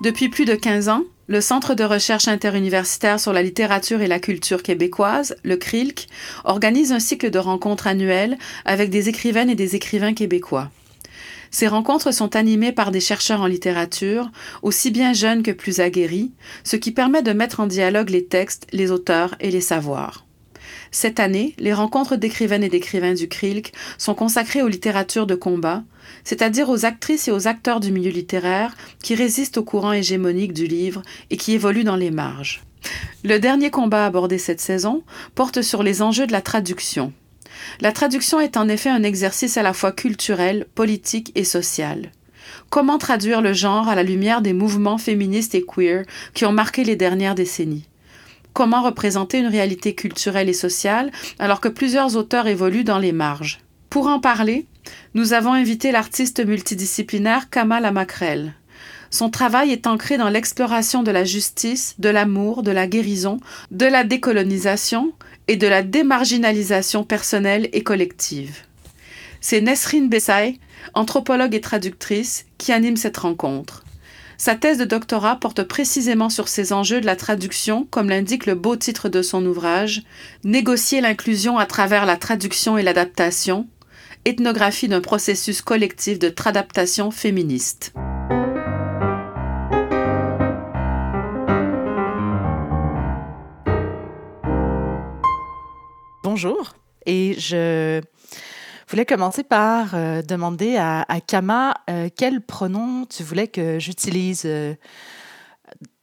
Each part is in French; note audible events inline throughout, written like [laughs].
Depuis plus de 15 ans, le Centre de recherche interuniversitaire sur la littérature et la culture québécoise, le CRILC, organise un cycle de rencontres annuelles avec des écrivaines et des écrivains québécois. Ces rencontres sont animées par des chercheurs en littérature, aussi bien jeunes que plus aguerris, ce qui permet de mettre en dialogue les textes, les auteurs et les savoirs. Cette année, les rencontres d'écrivaines et d'écrivains du CRILC sont consacrées aux littératures de combat, c'est-à-dire aux actrices et aux acteurs du milieu littéraire qui résistent au courant hégémonique du livre et qui évoluent dans les marges. Le dernier combat abordé cette saison porte sur les enjeux de la traduction. La traduction est en effet un exercice à la fois culturel, politique et social. Comment traduire le genre à la lumière des mouvements féministes et queer qui ont marqué les dernières décennies? Comment représenter une réalité culturelle et sociale alors que plusieurs auteurs évoluent dans les marges Pour en parler, nous avons invité l'artiste multidisciplinaire Kamal Amakrel. Son travail est ancré dans l'exploration de la justice, de l'amour, de la guérison, de la décolonisation et de la démarginalisation personnelle et collective. C'est Nesrine Bessay, anthropologue et traductrice, qui anime cette rencontre. Sa thèse de doctorat porte précisément sur ces enjeux de la traduction, comme l'indique le beau titre de son ouvrage, Négocier l'inclusion à travers la traduction et l'adaptation, ethnographie d'un processus collectif de tradaptation féministe. Bonjour, et je voulais commencer par euh, demander à, Kama euh, quel pronom tu voulais que j'utilise euh,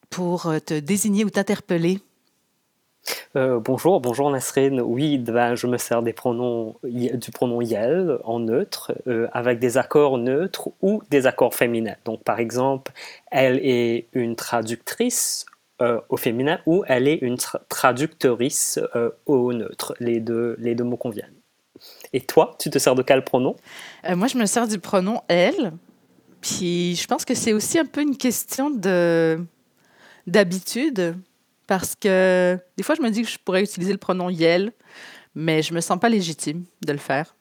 pour te désigner ou t'interpeller? bonjour, bonjour Nasrine. Oui, ben, je me sers du pronom yel en neutre avec des accords neutres ou des accords féminins. Donc par exemple, elle est une traductrice au féminin ou elle est une traductrice au neutre. Les deux, les deux mots conviennent. Et toi, tu te sers de quel pronom euh, Moi, je me sers du pronom elle. Puis je pense que c'est aussi un peu une question de d'habitude parce que des fois je me dis que je pourrais utiliser le pronom yel, mais je me sens pas légitime de le faire.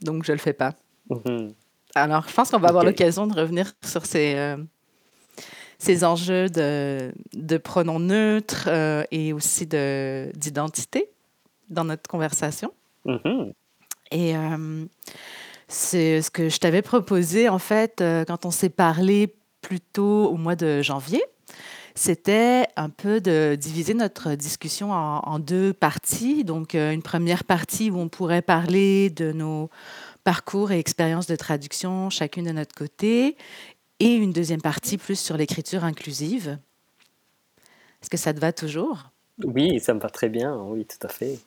Donc je le fais pas. Mhm. Alors, je pense qu'on va avoir l'occasion de revenir sur ces, euh, ces enjeux de, de pronoms neutres euh, et aussi d'identité dans notre conversation. Mhm. Et euh, c'est ce que je t'avais proposé, en fait, euh, quand on s'est parlé plus tôt au mois de janvier. C'était un peu de diviser notre discussion en, deux parties. Donc, euh, une première partie où on pourrait parler de nos parcours et expériences de traduction, chacune de notre côté, et une deuxième partie plus sur l'écriture inclusive. Est-ce que ça te va toujours? Oui, ça me va très bien, oui, tout à fait.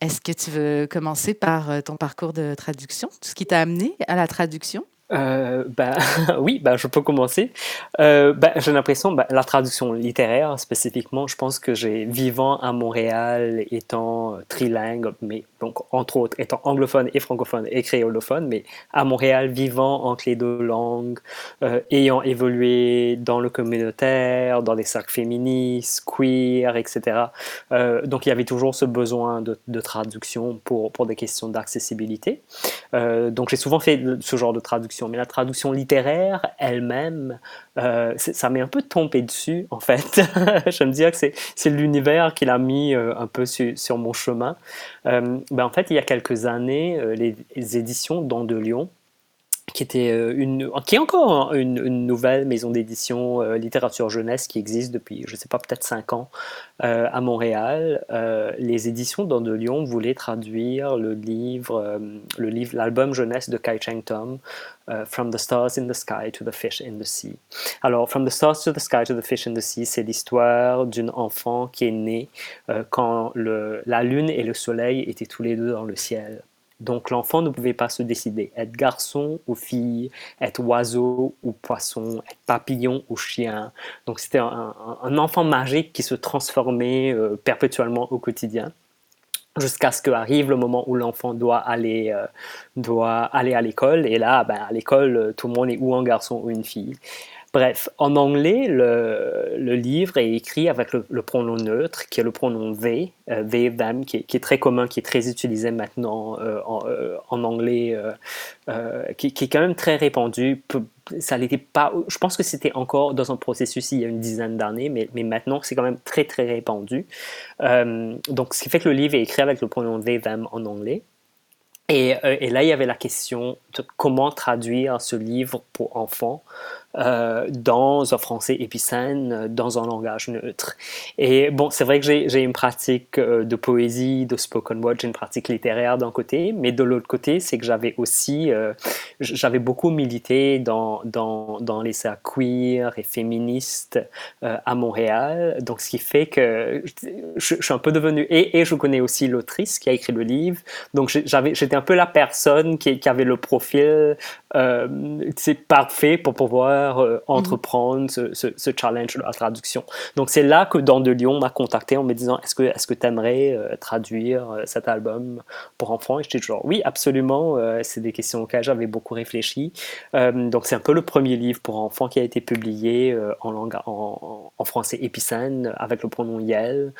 Est-ce que tu veux commencer par euh, ton parcours de traduction, tout ce qui t'a amené à la traduction? Euh, bah, [laughs] oui, bah, je peux commencer. Euh, bah, j'ai l'impression, bah, la traduction littéraire spécifiquement, je pense que j'ai vivant à Montréal, étant trilingue, mais donc entre autres étant anglophone et francophone et créolophone, mais à Montréal, vivant entre les deux langues, euh, ayant évolué dans le communautaire, dans des cercles féministes, queer, etc. Euh, donc il y avait toujours ce besoin de, de traduction pour, pour des questions d'accessibilité. Euh, donc j'ai souvent fait ce genre de traduction mais la traduction littéraire elle-même, euh, ça m'est un peu tombé dessus, en fait. [laughs] je me dire que c'est l'univers qui l'a mis euh, un peu sur mon chemin. Euh, ben, en fait, il y a quelques années, les, les éditions Dans de Lyon qui était euh, une, qui est encore une, nouvelle maison d'édition euh, littérature jeunesse qui existe depuis, je ne sais pas, peut-être cinq ans euh, à Montréal. les éditions dans de Lyon voulaient traduire le livre, le livre, l'album jeunesse de Kai Cheng Tom, From the Stars in the Sky to the Fish in the Sea. Alors, From the Stars to the Sky to the Fish in the Sea, c'est l'histoire d'une enfant qui est née quand le, la lune et le soleil étaient tous les deux dans le ciel. Donc l'enfant ne pouvait pas se décider, être garçon ou fille, être oiseau ou poisson, être papillon ou chien. Donc c'était un, enfant magique qui se transformait euh, perpétuellement au quotidien jusqu'à ce qu'arrive le moment où l'enfant doit aller, euh, doit aller à l'école. Et là, ben, à l'école, tout le monde est ou un garçon ou une fille. Bref, en anglais, le, livre est écrit avec le, pronom neutre, qui est le pronom they, euh, they, them, qui est, très commun, qui est très utilisé maintenant euh, en, euh, en, anglais, qui, qui, est quand même très répandu. Ça n'était pas, je pense que c'était encore dans un processus il y a une dizaine d'années, mais, mais maintenant c'est quand même très très répandu. donc, ce qui fait que le livre est écrit avec le pronom they, them en anglais. Et, et, là, il y avait la question de comment traduire ce livre pour enfants euh, dans un français épicène, dans un langage neutre. Et bon, c'est vrai que j'ai une pratique euh, de poésie, de spoken word, j'ai une pratique littéraire d'un côté, mais de l'autre côté, c'est que j'avais aussi, euh, j'avais beaucoup milité dans, dans, les cercles queer et féministes à Montréal, donc ce qui fait que je, suis un peu devenu, et, et je connais aussi l'autrice qui a écrit le livre, donc j'étais un peu la personne qui, qui avait le profil c'est parfait pour pouvoir euh, entreprendre ce, challenge de la traduction. Donc c'est là que Dans de Lyon m'a contacté en me disant est-ce que est-ce que tu aimerais euh, traduire euh, cet album pour enfants? Et j'étais toujours oui absolument. c'est des questions auxquelles j'avais beaucoup réfléchi. donc c'est un peu le premier livre pour enfants qui a été publié en langue en, français épicène avec le pronom Yel.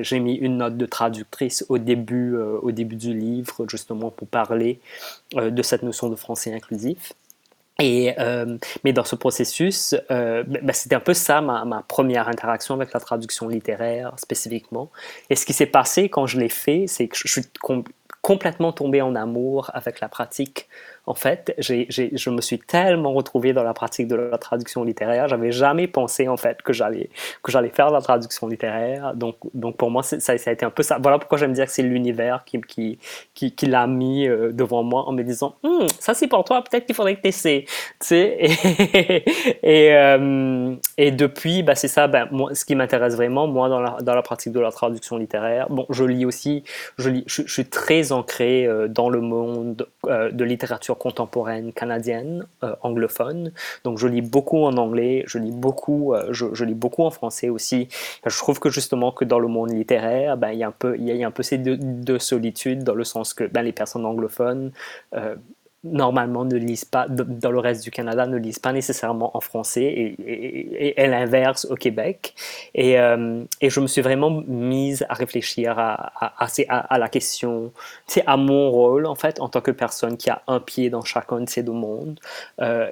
J'ai mis une note de traductrice au début au début du livre justement pour parler de cette notion de français inclusif. Et, euh, mais dans ce processus, euh, ben, ben, c'était un peu ça ma, ma, première interaction avec la traduction littéraire spécifiquement. Et ce qui s'est passé quand je l'ai fait, c'est que je suis complètement tombé en amour avec la pratique en fait, je me suis tellement retrouvé dans la pratique de la traduction littéraire. J'avais jamais pensé, en fait, que j'allais, que j'allais faire la traduction littéraire. Donc, donc pour moi, ça, a été un peu ça. Voilà pourquoi j'aime dire que c'est l'univers qui, qui, qui, l'a mis euh, devant moi en me disant, hum, ça c'est pour toi, peut-être qu'il faudrait que tu essaies. Sais, [laughs] et, euh, et, depuis, bah, c'est ça, ben, moi, ce qui m'intéresse vraiment, moi, dans la, dans la pratique de la traduction littéraire. Bon, je lis aussi, je, je suis très ancré euh, dans le monde de littérature contemporaine canadienne, euh, anglophone. Donc je lis beaucoup en anglais, je lis beaucoup, euh, je, lis beaucoup en français aussi. Je trouve que justement que dans le monde littéraire, ben, il, y a un peu, il, y a, un peu ces deux, solitudes dans le sens que ben, les personnes anglophones euh, normalement ne lisent pas, dans le reste du Canada, ne lisent pas nécessairement en français et, et, l'inverse au Québec. Et, euh, et, je me suis vraiment mise à réfléchir à, à, à, la question, c'est à mon rôle en fait en tant que personne qui a un pied dans chacun de ces deux mondes. Euh,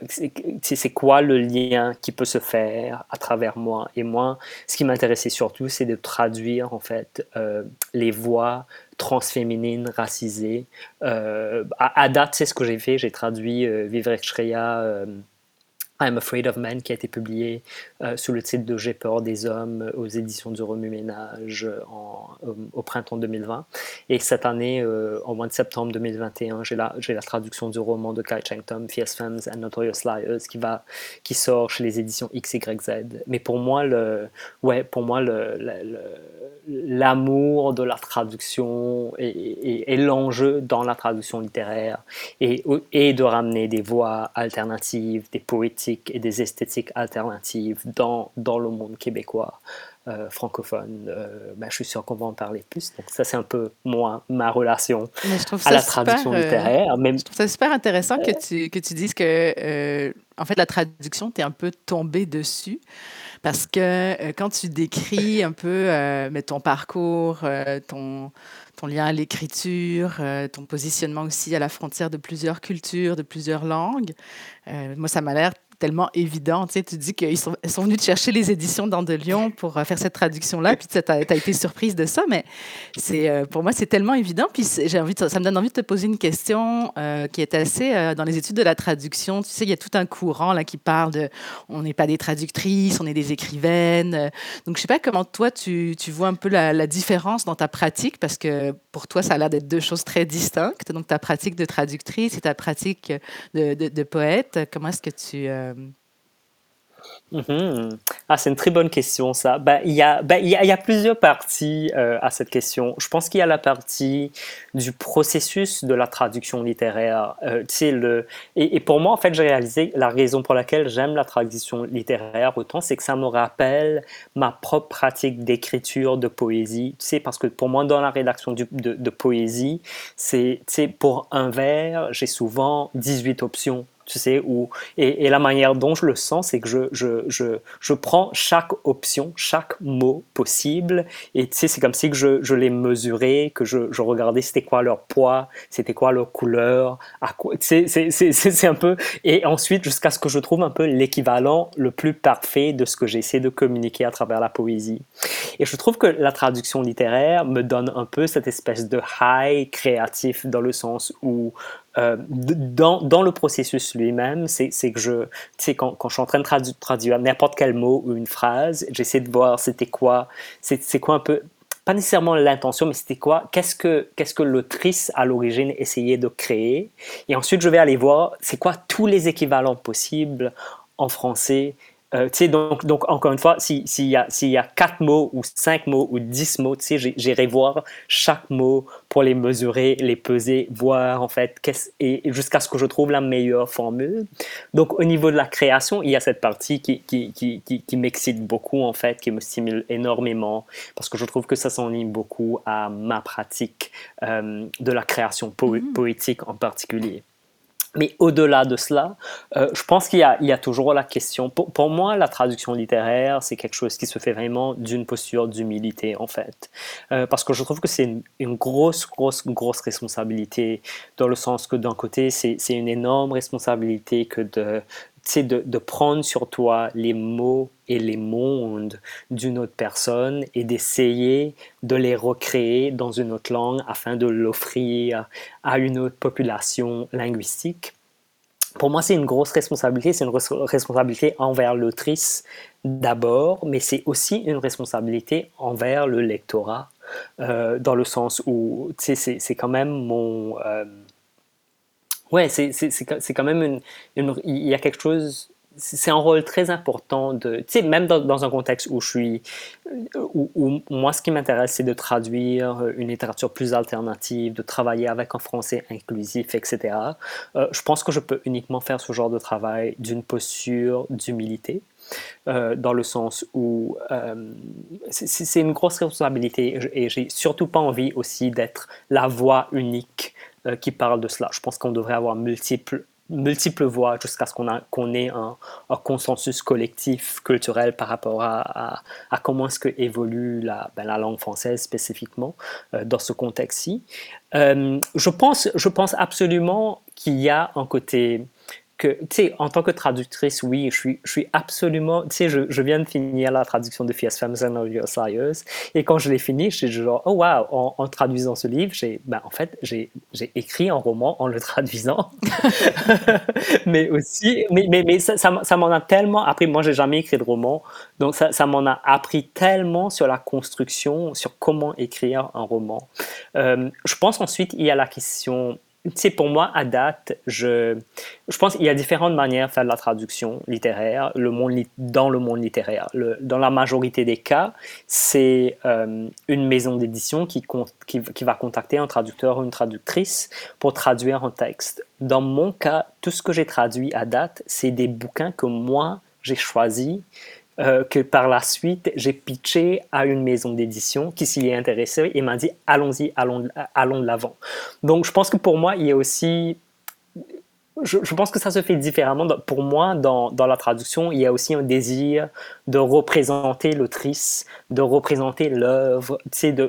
c'est quoi le lien qui peut se faire à travers moi? Et moi, ce qui m'intéressait surtout, c'est de traduire en fait euh, les voix transféminine, racisée. Euh, à, date, c'est ce que j'ai fait. J'ai traduit euh, Vivre Shreya euh, I'm Afraid of Men qui a été publié euh, sous le titre de J'ai peur des hommes euh, aux éditions du Remue-Ménage euh, au, printemps 2020. Et cette année, au mois de septembre 2021, j'ai la, la traduction du roman de Kai Cheng Tom, Fierce Femmes and Notorious Liars, qui, va, qui sort chez les éditions XYZ. Mais pour moi, le, ouais, pour moi, l'amour de la traduction et, l'enjeu dans la traduction littéraire et, et de ramener des voix alternatives, des poétiques et des esthétiques alternatives dans, dans le monde québécois euh, francophone. Euh, ben, je suis sûr qu'on va en parler plus. Donc ça, c'est un peu moi, ma relation à la traduction euh, littéraire. Même... Je trouve ça super intéressant que tu, que tu dises que, en fait, la traduction, tu es un peu tombé dessus. Parce que quand tu décris un peu mais ton parcours, ton, ton lien à l'écriture, ton positionnement aussi à la frontière de plusieurs cultures, de plusieurs langues, moi, ça m'a l'air tellement évident. Tu, sais, tu dis qu'ils sont, sont, venus te chercher les éditions dans de Lyon pour euh, faire cette traduction-là, puis tu as, été surprise de ça, mais c'est, euh, pour moi, c'est tellement évident. Puis j'ai envie ça me donne envie de te poser une question euh, qui est assez dans les études de la traduction. Tu sais, il y a tout un courant là, qui parle de on n'est pas des traductrices, on est des écrivaines. Donc, je sais pas comment toi, tu, vois un peu la, différence dans ta pratique, parce que pour toi, ça a l'air d'être deux choses très distinctes. Donc, ta pratique de traductrice et ta pratique de poète, comment est-ce que tu Mhm. Ah, c'est une très bonne question, ça. Ben, il, y a, ben, y a, il y a plusieurs parties euh, à cette question. Je pense qu'il y a la partie du processus de la traduction littéraire. Euh, le... et, pour moi, en fait, j'ai réalisé la raison pour laquelle j'aime la traduction littéraire autant, c'est que ça me rappelle ma propre pratique d'écriture de poésie. Parce que pour moi, dans la rédaction de, de poésie, pour un vers, j'ai souvent 18 options tu sais, où, et, la manière dont je le sens, c'est que je, je, je, je, prends chaque option, chaque mot possible, et tu sais, c'est comme si que je, je les mesurais, que je, je regardais c'était quoi leur poids, c'était quoi leur couleur, à quoi, tu c'est un peu, et ensuite jusqu'à ce que je trouve un peu l'équivalent le plus parfait de ce que j'essaie de communiquer à travers la poésie. Et je trouve que la traduction littéraire me donne un peu cette espèce de high créatif dans le sens où euh, dans, dans, le processus lui-même, c'est que je, quand, quand, je suis en train de traduire n'importe quel mot ou une phrase, j'essaie de voir c'était quoi, c'est quoi un peu, pas nécessairement l'intention, mais c'était quoi, qu'est-ce que, qu'est-ce que l'autrice à l'origine essayait de créer. Et ensuite, je vais aller voir c'est quoi tous les équivalents possibles en français euh, donc, donc, encore une fois, s'il y, a, y a quatre mots ou cinq mots ou dix mots, j'irai voir chaque mot pour les mesurer, les peser, voir en fait, et jusqu'à ce que je trouve la meilleure formule. Donc, au niveau de la création, il y a cette partie qui, qui, qui, qui, m'excite beaucoup, en fait, qui me stimule énormément, parce que je trouve que ça s'enligne beaucoup à ma pratique euh, de la création mm-hmm. poétique en particulier. Mais au-delà de cela, euh, je pense qu'il y, a toujours la question. Pour, moi, la traduction littéraire, c'est quelque chose qui se fait vraiment d'une posture d'humilité, en fait. Euh, parce que je trouve que c'est une, grosse, grosse, grosse responsabilité, dans le sens que d'un côté, c'est une énorme responsabilité que de, c'est de, prendre sur toi les mots et les mondes d'une autre personne et d'essayer de les recréer dans une autre langue afin de l'offrir à une autre population linguistique. Pour moi, c'est une grosse responsabilité. C'est une responsabilité envers l'autrice d'abord, mais c'est aussi une responsabilité envers le lectorat, euh, dans le sens où c'est quand même mon... Euh, Ouais, c'est quand même une, Il y a quelque chose. C'est un rôle très important de. Tu sais, même dans, un contexte où je suis. Où, où moi, ce qui m'intéresse, c'est de traduire une littérature plus alternative, de travailler avec un français inclusif, etc. Euh, je pense que je peux uniquement faire ce genre de travail d'une posture d'humilité. Euh, dans le sens où euh, c'est une grosse responsabilité et j'ai surtout pas envie aussi d'être la voix unique euh, qui parle de cela. Je pense qu'on devrait avoir multiples multiples voix jusqu'à ce qu'on qu'on ait un, consensus collectif culturel par rapport à, comment est-ce que évolue la, ben, la langue française spécifiquement euh, dans ce contexte-ci. Euh, je, pense, je pense absolument qu'il y a un côté que, tu sais, en tant que traductrice, oui, je suis, je suis absolument, tu sais, je, je, viens de finir la traduction de Fierce Femmes Serious, et quand je l'ai fini, j'étais genre, oh wow, en, en, traduisant ce livre, j'ai, ben, en fait, j'ai, j'ai écrit un roman en le traduisant, [laughs] [laughs] mais aussi, mais, mais, mais ça, ça, m'en a tellement appris, moi, j'ai jamais écrit de roman, donc ça, ça m'en a appris tellement sur la construction, sur comment écrire un roman. Euh, je pense ensuite, il y a la question sais, pour moi, à date, je, je pense qu'il y a différentes manières de faire de la traduction littéraire le monde, dans le monde littéraire. Dans la majorité des cas, c'est euh, une maison d'édition qui, qui, qui, va contacter un traducteur ou une traductrice pour traduire un texte. Dans mon cas, tout ce que j'ai traduit à date, c'est des bouquins que moi, j'ai choisis euh, que par la suite, j'ai pitché à une maison d'édition qui s'y est intéressée et m'a dit allons-y, allons, allons de l'avant. Donc je pense que pour moi, il y a aussi je, pense que ça se fait différemment. Pour moi, dans, la traduction, il y a aussi un désir de représenter l'autrice, de représenter l'œuvre.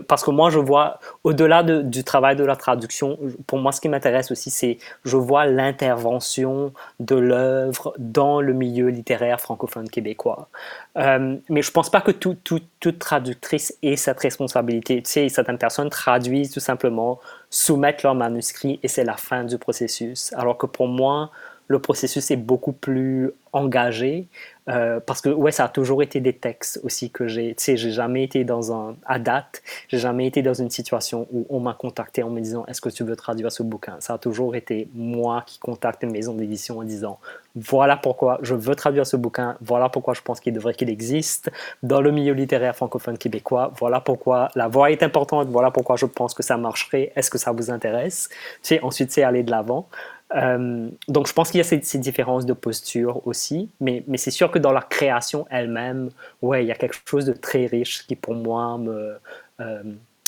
Parce que moi, je vois, au-delà de, du travail de la traduction, pour moi, ce qui m'intéresse aussi, c'est je vois l'intervention de l'œuvre dans le milieu littéraire francophone québécois. Euh, mais je pense pas que tout, tout, toute traductrice ait cette responsabilité. Tu certaines personnes traduisent tout simplement soumettre leur manuscrit et c'est la fin du processus. Alors que pour moi, le processus est beaucoup plus engagé euh, parce que ouais ça a toujours été des textes aussi que j'ai tu sais j'ai jamais été dans un à date j'ai jamais été dans une situation où on m'a contacté en me disant est-ce que tu veux traduire ce bouquin? Ça a toujours été moi qui contacte une maison d'édition en disant voilà pourquoi je veux traduire ce bouquin voilà pourquoi je pense qu'il devrait qu'il existe dans le milieu littéraire francophone québécois voilà pourquoi la voix est importante voilà pourquoi je pense que ça marcherait est-ce que ça vous intéresse? Tu sais ensuite c'est aller de l'avant euh, donc je pense qu'il y a ces, ces, différences de posture aussi, mais, c'est sûr que dans la création elle-même, ouais, il y a quelque chose de très riche qui pour moi me, euh,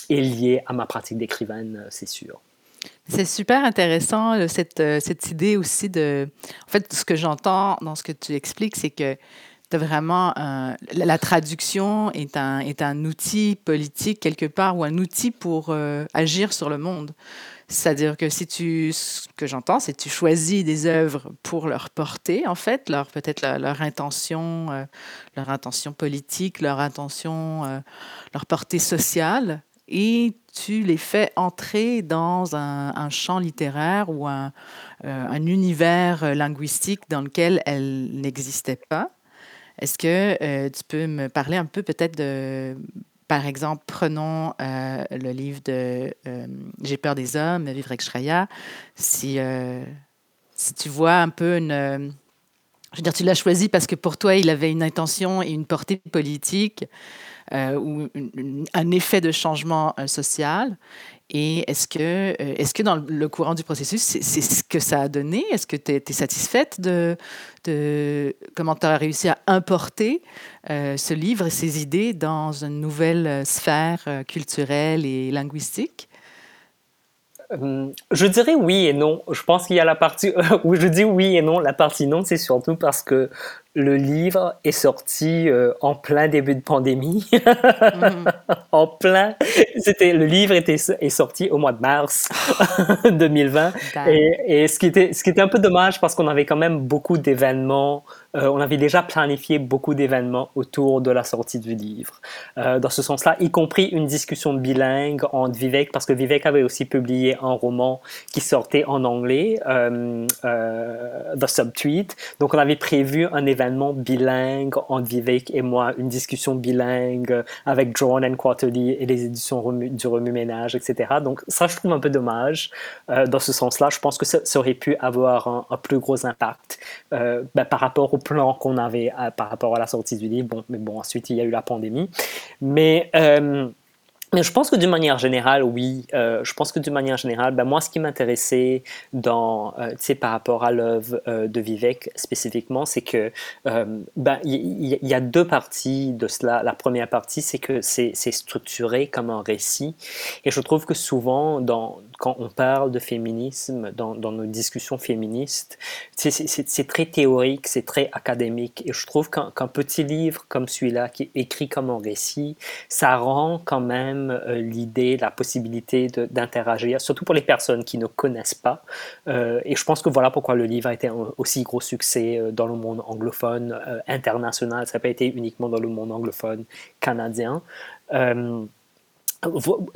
est lié à ma pratique d'écrivaine, c'est sûr. C'est super intéressant, cette, idée aussi de... En fait, ce que j'entends dans ce que tu expliques, c'est que vraiment la, traduction est un, outil politique quelque part ou un outil pour euh, agir sur le monde. C'est-à-dire que si tu, ce que j'entends, c'est que tu choisis des œuvres pour leur porter, en fait, leur peut-être leur, intention, euh, leur intention politique, leur intention, euh, leur portée sociale, et tu les fais entrer dans un, champ littéraire ou un, un univers linguistique dans lequel elles n'existaient pas. Est-ce que euh, tu peux me parler un peu peut-être de, par exemple, prenons euh, le livre de euh, J'ai peur des hommes, Vivre avec Shreya. Si, si tu vois un peu une... je veux dire, tu l'as choisi parce que pour toi, il avait une intention et une portée politique ou un effet de changement social. Et est-ce que, euh, est-ce que dans le courant du processus, c'est ce que ça a donné? Est-ce que tu es, satisfaite de, de comment tu as réussi à importer euh, ce livre et ces idées dans une nouvelle euh, sphère culturelle et linguistique? Je dirais oui et non. Je pense qu'il y a la partie [laughs] où je dis oui et non. La partie non, c'est surtout parce que le livre est sorti euh, en plein début de pandémie. Mhm. [laughs] en plein. C'était, le livre était, est sorti au mois de mars [laughs] 2020. Et, et, ce, qui était, ce qui était un peu dommage parce qu'on avait quand même beaucoup d'événements euh, on avait déjà planifié beaucoup d'événements autour de la sortie du livre. Euh, dans ce sens-là, y compris une discussion bilingue entre Vivek, parce que Vivek avait aussi publié un roman qui sortait en anglais, euh, The Subtweet. Donc on avait prévu un événement bilingue entre Vivek et moi, une discussion bilingue avec John and Quarterly et les éditions du remue-ménage, etc. Donc ça, je trouve un peu dommage. dans ce sens-là, je pense que ça, aurait pu avoir un, plus gros impact ben, par rapport au plan qu'on avait euh, par rapport à la sortie du livre. Bon, mais bon, ensuite, il y a eu la pandémie. Mais euh, je pense que d'une manière générale, oui. Euh, je pense que d'une manière générale, ben moi, ce qui m'intéressait dans, par rapport à l'œuvre de Vivek spécifiquement, c'est que ben y, a deux parties de cela. La première partie, c'est que c'est structuré comme un récit, et je trouve que souvent, dans, quand on parle de féminisme, dans, nos discussions féministes, c'est très théorique, c'est très académique, et je trouve qu'un petit livre comme celui-là, qui est écrit comme un récit, ça rend quand même euh, l'idée, la possibilité d'interagir, surtout pour les personnes qui ne connaissent pas. Euh, et je pense que voilà pourquoi le livre a été un aussi gros succès euh, dans le monde anglophone, international. Ça n'a pas été uniquement dans le monde anglophone canadien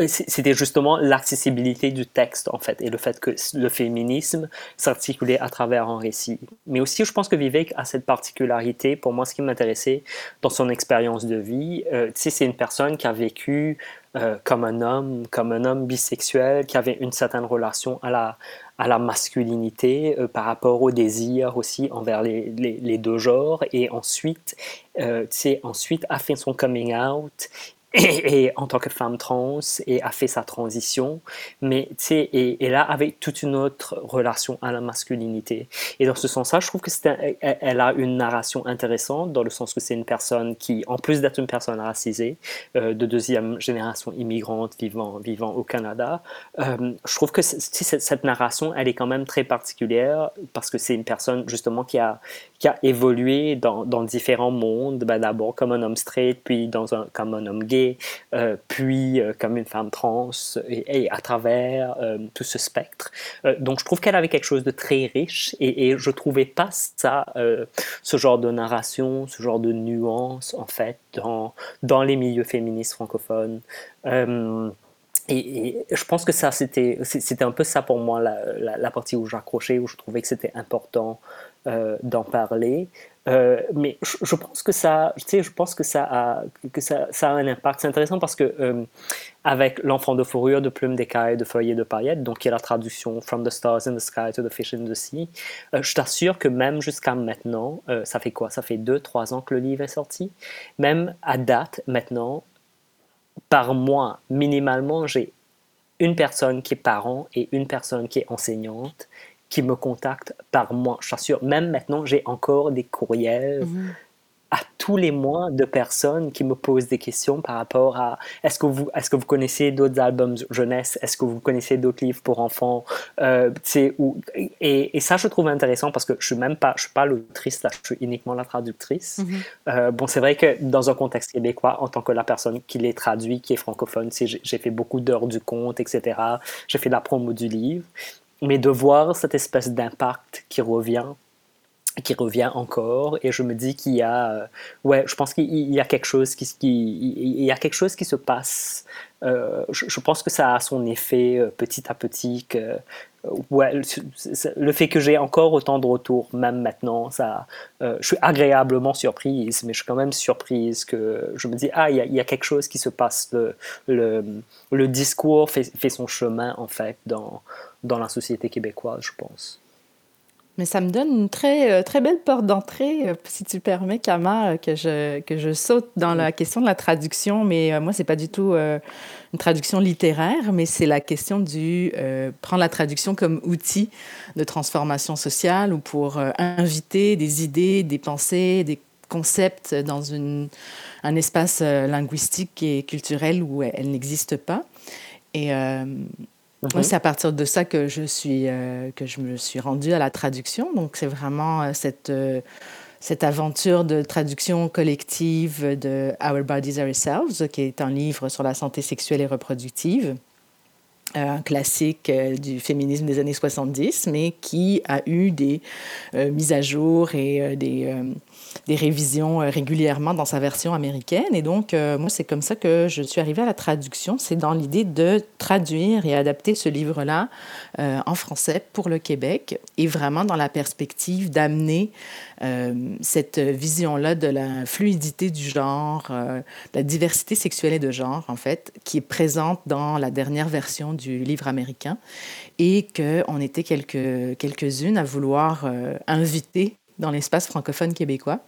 c'était justement l'accessibilité du texte en fait et le fait que le féminisme s'articulait à travers un récit. Mais aussi, je pense que Vivek a cette particularité. Pour moi, ce qui m'intéressait dans son expérience de vie, euh, c'est une personne qui a vécu euh, comme un homme, comme un homme bisexuel, qui avait une certaine relation à la à la masculinité euh, par rapport au désir aussi envers les, les, les deux genres et ensuite euh, ensuite a fait son coming out et, en tant que femme trans et a fait sa transition, mais tu sais, et, là avec toute une autre relation à la masculinité. Et dans ce sens-là, je trouve que c'est elle a une narration intéressante dans le sens que c'est une personne qui, en plus d'être une personne racisée, euh, de deuxième génération immigrante vivant, vivant au Canada, euh, je trouve que cette, narration, elle est quand même très particulière parce que c'est une personne justement qui a, qui a évolué dans, dans différents mondes, ben d'abord comme un homme straight, puis dans un, comme un homme gay, euh, puis euh, comme une femme trans, et, à travers euh, tout ce spectre. donc je trouve qu'elle avait quelque chose de très riche, et, et je trouvais pas ça, ce genre de narration, ce genre de nuance, en fait, dans, dans les milieux féministes francophones. Et, je pense que ça, c'était, c'était un peu ça pour moi, la, partie où j'accrochais, où je trouvais que c'était important d'en parler. Euh, mais je, pense que ça, tu sais, je pense que ça a, que ça, ça a un impact. C'est intéressant parce que euh, avec l'enfant de fourrure, de plumes d'écailles, de feuilles de paillettes, donc qui est la traduction From the Stars in the Sky to the Fish in the Sea, je t'assure que même jusqu'à maintenant, ça fait quoi? Ça fait deux, trois ans que le livre est sorti. Même à date, maintenant, par mois, minimalement, j'ai une personne qui est parent et une personne qui est enseignante qui me contactent par mois. Je t'assure, même maintenant, j'ai encore des courriels. Mhm. à tous les mois de personnes qui me posent des questions par rapport à est-ce que vous est-ce que vous connaissez d'autres albums jeunesse? Est-ce que vous connaissez d'autres livres pour enfants? Euh, où, et, et, ça je trouve intéressant parce que je suis même pas je suis pas l'autrice là je suis uniquement la traductrice mm-hmm. euh, bon c'est vrai que dans un contexte québécois en tant que la personne qui les traduit qui est francophone j'ai fait beaucoup d'heures du compte etc j'ai fait la promo du livre mais de voir cette espèce d'impact qui revient qui revient encore et je me dis qu'il y a euh, ouais je pense qu'il y a quelque chose qui, il y a quelque chose qui se passe. Euh, je, pense que ça a son effet euh, petit à petit que ouais le, fait que j'ai encore autant de retours même maintenant ça je suis agréablement surprise mais je suis quand même surprise que je me dis ah il y a, il y a quelque chose qui se passe. Le, le, le discours fait, fait, son chemin en fait dans dans la société québécoise je pense mais ça me donne une très, euh, très belle porte d'entrée, euh, si tu permets, Kama, euh, que je, que je saute dans la question de la traduction. Mais moi, c'est pas du tout une traduction littéraire, mais c'est la question du prendre la traduction comme outil de transformation sociale ou pour inviter des idées, des pensées, des concepts dans une, un espace linguistique et culturel où elles n'existent pas. Et Mhm. c'est à partir de ça que je, suis, euh, que je me suis rendue à la traduction. Donc, c'est vraiment euh, cette, euh, cette aventure de traduction collective de Our Bodies Ourselves, qui est un livre sur la santé sexuelle et reproductive un classique du féminisme des années 70, mais qui a eu des mises à jour et des, des révisions euh, régulièrement dans sa version américaine. Et donc, euh, moi, c'est comme ça que je suis arrivée à la traduction. C'est dans l'idée de traduire et adapter ce livre-là euh, en français pour le Québec et vraiment dans la perspective d'amener cette vision-là de la fluidité du genre, de la diversité sexuelle et de genre, en fait, qui est présente dans la dernière version du livre américain et qu'on était quelques, quelques-unes à vouloir inviter dans l'espace francophone québécois.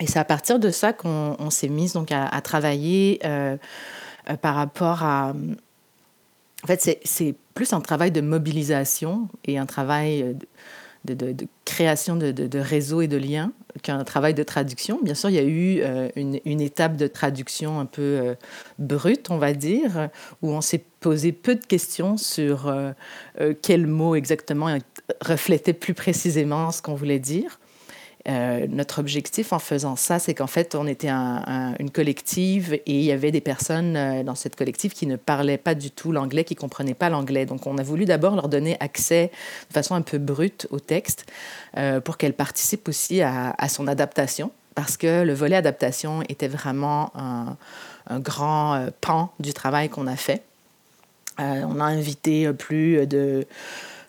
Et c'est à partir de ça qu'on s'est mis donc à, travailler euh, euh, par rapport à. En fait, c'est plus un travail de mobilisation et un travail de, création de, réseaux et de liens qu'un travail de traduction. Bien sûr, il y a eu euh, une, une, étape de traduction un peu brute, on va dire, où on s'est posé peu de questions sur quel mot exactement reflétait plus précisément ce qu'on voulait dire. Euh, notre objectif en faisant ça, c'est qu'en fait, on était une collective et il y avait des personnes euh, dans cette collective qui ne parlaient pas du tout l'anglais, qui ne comprenaient pas l'anglais. Donc, on a voulu d'abord leur donner accès de façon un peu brute au texte euh, pour qu'elles participent aussi à, son adaptation, parce que le volet adaptation était vraiment un, grand pan du travail qu'on a fait. on a invité plus de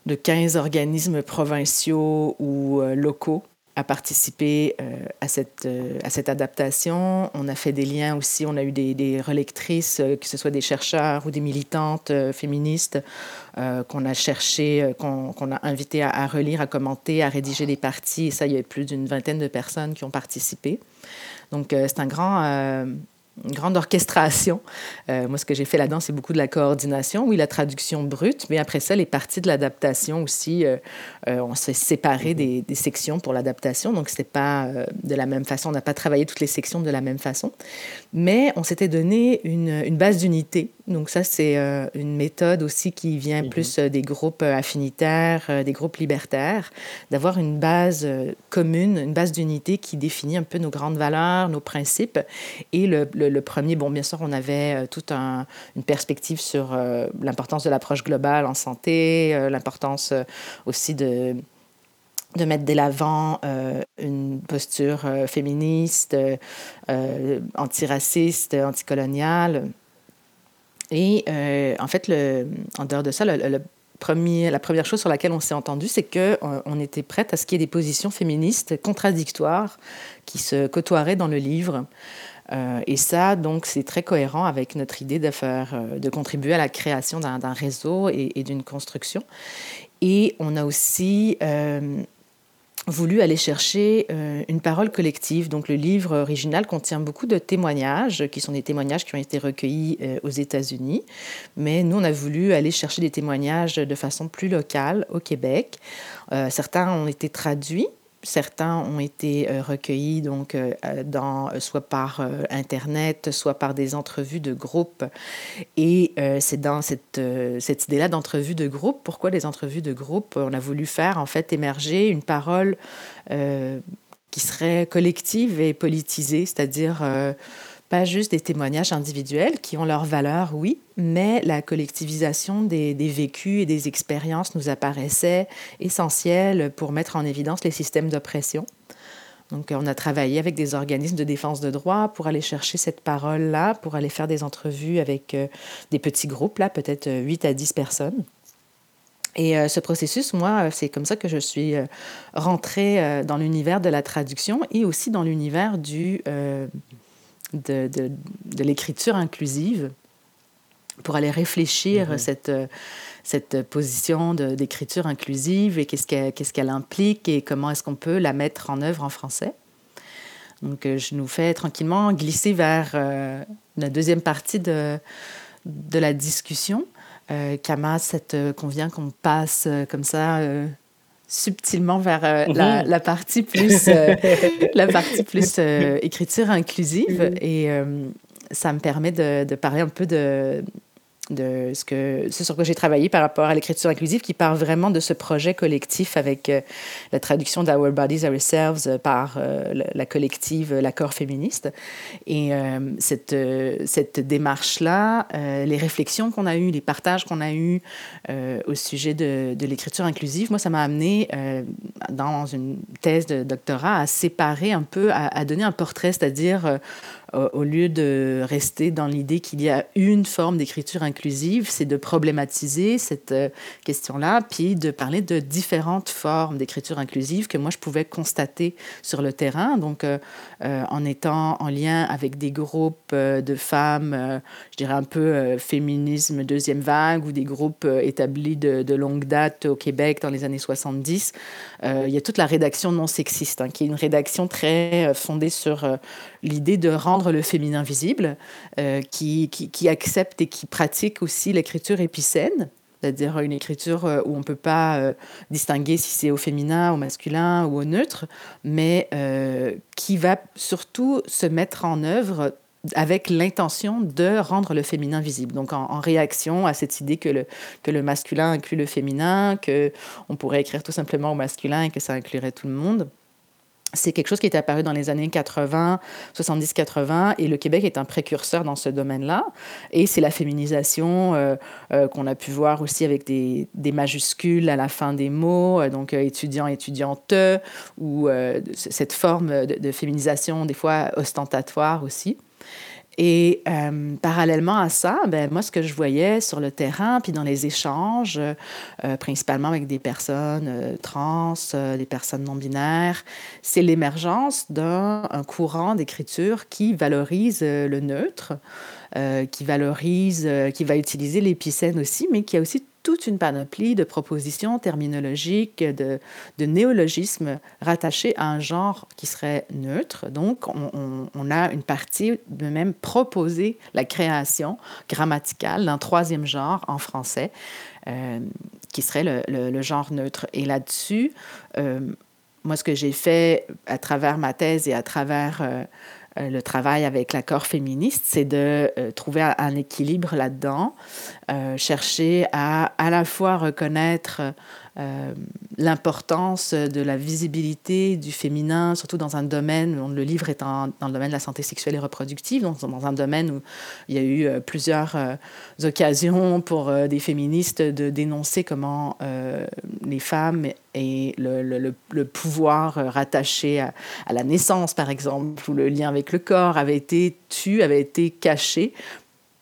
de 15 organismes provinciaux ou locaux à participer euh, à, cette, euh, à cette adaptation. On a fait des liens aussi, on a eu des, relectrices, euh, que ce soit des chercheurs ou des militantes féministes, qu'on a cherché, qu'on a invité à, à, relire, à commenter, à rédiger des parties. Et ça, il y a plus d'une vingtaine de personnes qui ont participé. Donc, c'est un grand une grande orchestration. Euh, moi, ce que j'ai fait là-dedans, c'est beaucoup de la coordination, oui, la traduction brute, mais après ça, les parties de l'adaptation aussi, euh, euh, on s'est séparé des, sections pour l'adaptation, donc c'était pas de la même façon, on n'a pas travaillé toutes les sections de la même façon, mais on s'était donné une base d'unité. Donc ça, c'est une méthode aussi qui vient mhm. plus des groupes affinitaires, des groupes libertaires, d'avoir une base commune, une base d'unité qui définit un peu nos grandes valeurs, nos principes, et le le, premier, bon, bien sûr, on avait euh, toute une perspective sur euh, l'importance de l'approche globale en santé, euh, l'importance aussi de de mettre de l'avant une posture féministe, antiraciste, anticoloniale. Et en fait, en dehors de ça, la première chose sur laquelle on s'est entendu, c'est qu'on on était prête à ce qu'il y ait des positions féministes contradictoires qui se côtoieraient dans le livre. Euh, et ça, donc, c'est très cohérent avec notre idée de, faire, euh, de contribuer à la création d'un réseau et, d'une construction. Et on a aussi euh, voulu aller chercher une parole collective. Donc, le livre original contient beaucoup de témoignages, qui sont des témoignages qui ont été recueillis aux États-Unis. Mais nous, on a voulu aller chercher des témoignages de façon plus locale au Québec. certains ont été traduits certains ont été recueillis donc dans soit par internet, soit par des entrevues de groupe. Et c'est dans cette, cette idée-là d'entrevue de groupe. Pourquoi les entrevues de groupe? On a voulu faire en fait émerger une parole qui serait collective et politisée, c'est-à-dire pas juste des témoignages individuels qui ont leur valeur, oui, mais la collectivisation des, vécus et des expériences nous apparaissait essentielle pour mettre en évidence les systèmes d'oppression. Donc, on a travaillé avec des organismes de défense de droit pour aller chercher cette parole-là, pour aller faire des entrevues avec euh, des petits groupes, là, peut-être 8 à 10 personnes. Et euh, ce processus, moi, c'est comme ça que je suis euh, rentrée dans l'univers de la traduction et aussi dans l'univers du, de, de, l'écriture inclusive pour aller réfléchir mm-hmm. cette, cette position d'écriture inclusive et qu'est-ce qu'elle implique et comment est-ce qu'on peut la mettre en œuvre en français. Donc, euh, je nous fais tranquillement glisser vers euh, la deuxième partie de, de la discussion. Euh, Kama, ça te convient qu'on passe euh, comme ça subtilement vers euh, la, mhm. la, partie plus, euh, [laughs] la partie plus euh, écriture inclusive. Et ça me permet de, de, parler un peu de, de ce, que, ce sur quoi j'ai travaillé par rapport à l'écriture inclusive, qui part vraiment de ce projet collectif avec euh, la traduction d'Our Bodies Ourselves euh, par euh, la, collective L'accord féministe. Et cette, cette démarche-là, les réflexions qu'on a eues, les partages qu'on a eus au sujet de, de l'écriture inclusive, moi, ça m'a amené dans une thèse de doctorat à séparer un peu, à, à donner un portrait, c'est-à-dire au lieu de rester dans l'idée qu'il y a une forme d'écriture inclusive, c'est de problématiser cette euh, question-là, puis de parler de différentes formes d'écriture inclusive que moi je pouvais constater sur le terrain. Donc, euh, euh, en étant en lien avec des groupes de femmes, je dirais un peu féminisme deuxième vague ou des groupes établis de, de, longue date au Québec dans les années 70, il y a toute la rédaction non sexiste, hein, qui est une rédaction très fondée sur l'idée de rendre le féminin visible, euh, qui, qui, accepte et qui pratique aussi l'écriture épicène, c'est-à-dire une écriture euh, où on ne peut pas euh, distinguer si c'est au féminin, au masculin ou au neutre, mais qui va surtout se mettre en œuvre avec l'intention de rendre le féminin visible. Donc en, en, réaction à cette idée que le, que le masculin inclut le féminin, que on pourrait écrire tout simplement au masculin et que ça inclurait tout le monde c'est quelque chose qui est apparu dans les années 80, 70-80, et le Québec est un précurseur dans ce domaine-là. Et c'est la féminisation euh, euh, qu'on a pu voir aussi avec des, majuscules à la fin des mots, euh, donc étudiant, étudiante, ou cette forme de, de, féminisation des fois ostentatoire aussi. Et euh, parallèlement à ça, ben, moi, ce que je voyais sur le terrain, puis dans les échanges, euh, principalement avec des personnes euh, trans, des personnes non-binaires, c'est l'émergence d'un courant d'écriture qui valorise le neutre, qui valorise, qui va utiliser l'épicène aussi, mais qui a aussi toute une panoplie de propositions terminologiques, de, néologismes rattachés à un genre qui serait neutre. Donc, on, a une partie de même proposer la création grammaticale d'un troisième genre en français, euh, qui serait le, le, genre neutre. Et là-dessus, euh, moi, ce que j'ai fait à travers ma thèse et à travers... Euh, euh, le travail avec l'accord féministe, c'est de euh, trouver un, équilibre là-dedans, euh, chercher à à la fois reconnaître euh, l'importance de la visibilité du féminin, surtout dans un domaine où le livre est dans le domaine de la santé sexuelle et reproductive, dans un domaine où il y a eu euh, plusieurs euh, occasions pour des féministes de dénoncer comment les femmes et le, pouvoir rattaché à, à, la naissance, par exemple, ou le lien avec le corps avait été tu, avait été caché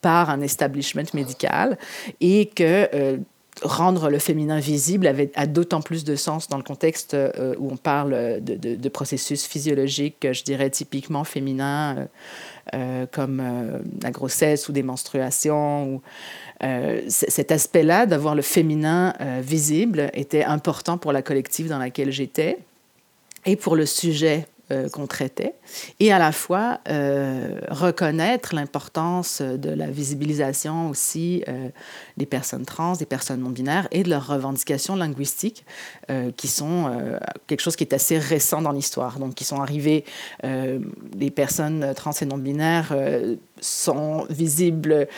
par un establishment médical et que rendre le féminin visible avait, a d'autant plus de sens dans le contexte euh, où on parle de, processus physiologiques, je dirais typiquement féminins, euh, euh, comme la grossesse ou des menstruations. Ou, cet aspect-là d'avoir le féminin visible était important pour la collective dans laquelle j'étais et pour le sujet euh, qu'on traitait, et à la fois euh, reconnaître l'importance de la visibilisation aussi euh, des personnes trans, des personnes non binaires et de leurs revendications linguistiques, qui sont quelque chose qui est assez récent dans l'histoire. Donc, qui sont arrivées, les personnes trans et non binaires sont visibles